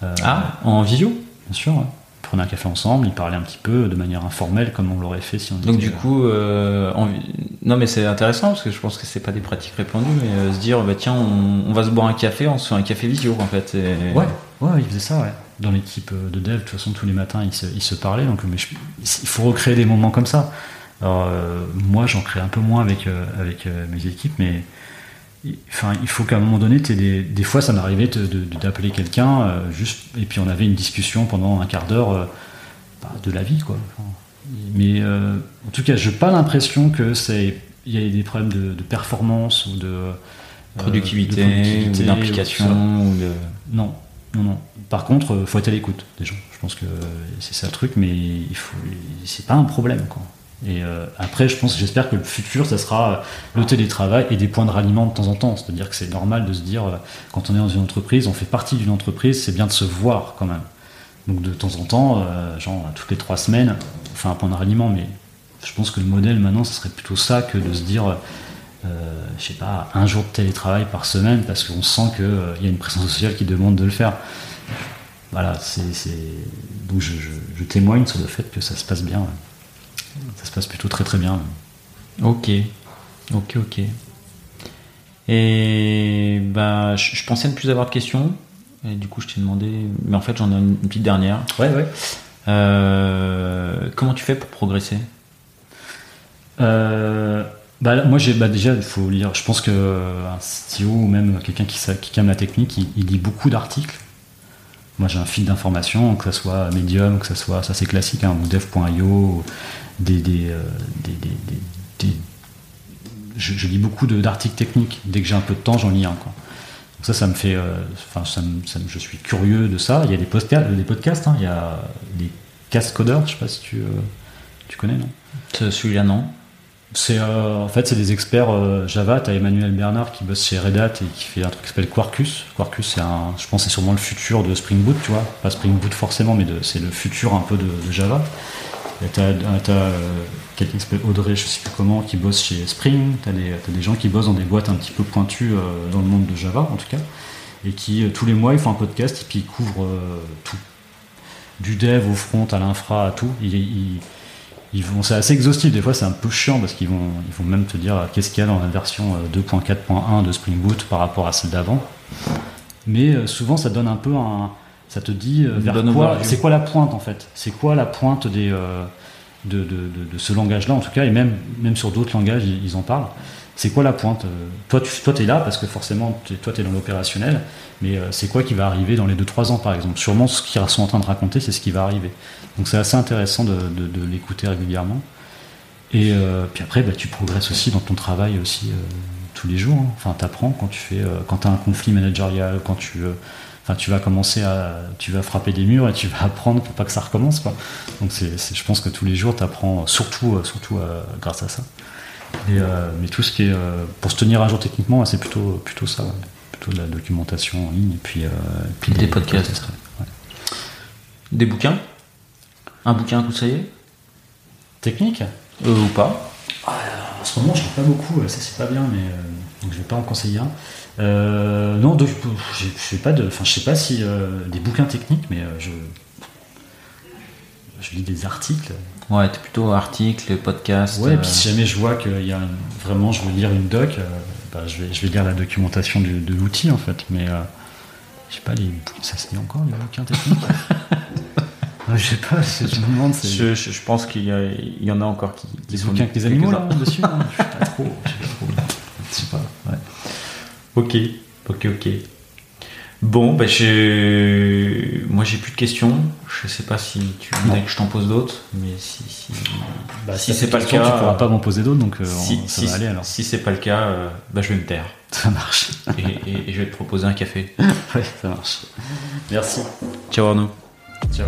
Euh,
Ah, en visio
Bien sûr, ouais. prenaient un café ensemble, ils parlaient un petit peu de manière informelle comme on l'aurait fait si on
Donc
était,
du coup, non mais c'est intéressant parce que je pense que c'est pas des pratiques répandues, mais se dire bah tiens on, on va se boire un café, on se fait un café visio en fait. et-
Ouais, ouais, ils faisaient ça, ouais. Dans l'équipe de dev, de toute façon, tous les matins, ils se, ils se parlaient. Donc, mais je- il faut recréer des moments comme ça. Alors, euh, moi, j'en crée un peu moins avec, euh, avec euh, mes équipes, mais il- enfin, il faut qu'à un moment donné, des, des fois, ça m'arrivait d'appeler quelqu'un, juste, et puis on avait une discussion pendant un quart d'heure bah, de la vie, quoi. Enfin, mais en tout cas, j'ai pas l'impression que c'est il y a des problèmes de, de performance ou de
productivité, d'implication, de...
Non, non, non. Par contre, euh, faut être à l'écoute des gens. Je pense que c'est ça le truc, mais il c'est pas un problème. Et euh, après, je pense, j'espère que le futur, ça sera le télétravail et des points de ralliement de temps en temps. C'est-à-dire que c'est normal de se dire, euh, quand on est dans une entreprise, on fait partie d'une entreprise, c'est bien de se voir quand même. Donc de temps en temps, euh, genre toutes les trois semaines, on fait un point de ralliement, mais je pense que le modèle maintenant, ce serait plutôt ça que de se dire, euh, je sais pas, un jour de télétravail par semaine parce qu'on sent qu'il y a une pression sociale qui demande de le faire. Voilà, c'est, donc je, je- je témoigne sur le fait que ça se passe bien. ouais. Ça se passe plutôt très très bien.
Ok, ok, ok. Et bah, je, je pensais ne plus avoir de questions. Et du coup, je t'ai demandé, mais en fait, j'en ai une, une petite dernière.
Ouais, ouais.
Euh, comment tu fais pour progresser?
Euh, bah, moi, j'ai, bah, déjà, il faut lire. Je pense que euh, CTO ou même quelqu'un qui, qui aime la technique, il, lit beaucoup d'articles. Moi, j'ai un fil d'information, que ce soit Medium, que ce soit, ça c'est classique, hein, ou dev.io, euh, des- des- des- je, lis beaucoup d'articles techniques. Dès que j'ai un peu de temps, j'en lis un. Quoi. Donc ça, ça me fait, euh, enfin, je suis curieux de ça. Il y a des podcasts, des podcasts. hein. il y a des cast codeurs. Je sais pas si tu, euh, tu connais, non?
Ce- Celui-là, non
c'est euh, en fait c'est des experts euh, Java. T'as Emmanuel Bernard qui bosse chez Red Hat et qui fait un truc qui s'appelle Quarkus. Quarkus, c'est un, je pense, c'est sûrement le futur de Spring Boot, tu vois. Pas Spring Boot forcément, mais c'est le futur un peu de, Java. Et T'as euh, quelqu'un qui s'appelle Audrey, je sais plus comment, qui bosse chez Spring. T'as des, t'as des gens qui bossent dans des boîtes un petit peu pointues euh, dans le monde de Java, en tout cas, et qui euh, tous les mois ils font un podcast et puis ils couvrent euh, tout, du dev au front à l'infra à tout. Ils vont, c'est assez exhaustif. Des fois, c'est un peu chiant parce qu'ils vont, ils vont même te dire euh, qu'est-ce qu'il y a dans la version euh, 2.4.1 de Spring Boot par rapport à celle d'avant. Mais euh, souvent, ça donne un peu un, ça te dit euh, vers quoi, c'est quoi la pointe en fait? C'est quoi la pointe des, euh, de, de, de- de ce langage-là en tout cas, et même, même sur d'autres langages, ils, ils en parlent. C'est quoi la pointe euh, Toi, tu toi, es là parce que forcément, toi, tu es dans l'opérationnel, mais euh, c'est quoi qui va arriver dans les 2-3 ans, par exemple? Sûrement, ce qu'ils sont en train de raconter, c'est ce qui va arriver. Donc, c'est assez intéressant de, de- de l'écouter régulièrement. Et euh, puis après, bah, tu progresses aussi dans ton travail aussi euh, tous les jours. hein. Enfin, t'apprends quand tu fais, euh, quand as un conflit managérial, quand tu, enfin, tu vas commencer à, tu vas frapper des murs et tu vas apprendre pour pas que ça recommence, quoi. Donc, c'est, je pense que tous les jours, t'apprends, surtout, surtout grâce à ça. Et, mais tout ce qui est pour se tenir à jour techniquement, c'est plutôt, plutôt ça, ouais. plutôt de la documentation en ligne et puis, et puis
Des podcasts.
Ouais.
Des bouquins? Un bouquin, y est
Technique.
Euh, Ou pas
En ce moment, je lis pas beaucoup, ça c'est pas bien, mais euh, donc je vais pas en conseiller un. Euh, non, donc, je je sais pas de, enfin je sais pas si euh, des bouquins techniques, mais euh, je je lis des articles.
Ouais, t'es plutôt article, podcast.
Ouais, et
euh,
puis si jamais je vois qu'il y a vraiment, je veux lire une doc, euh, bah, je vais je vais lire la documentation du- de l'outil en fait, mais euh, je sais pas les, ça se lit encore les bouquins techniques? Je sais pas, je je me demande. c'est-
je, je- je pense qu'il y, a- il y en a encore qui, qui
des
sont
bouquins avec des animaux là dessus hein Je sais pas trop. Je sais pas trop. Je sais pas. Ouais.
Ok, ok, ok. Bon, bah j'ai... moi j'ai plus de questions. Je sais pas si tu voudrais que je t'en pose d'autres, mais si, si,
Bah,
Si c'est pas le cas,
tu pourras pas m'en poser d'autres, donc euh,
si,
on- ça
si-
va aller alors.
si c'est pas le cas, euh, bah je vais me taire
Ça marche.
et, et- et je vais te proposer un café.
ouais, ça marche. Merci.
Ciao Arnaud.
Ciao.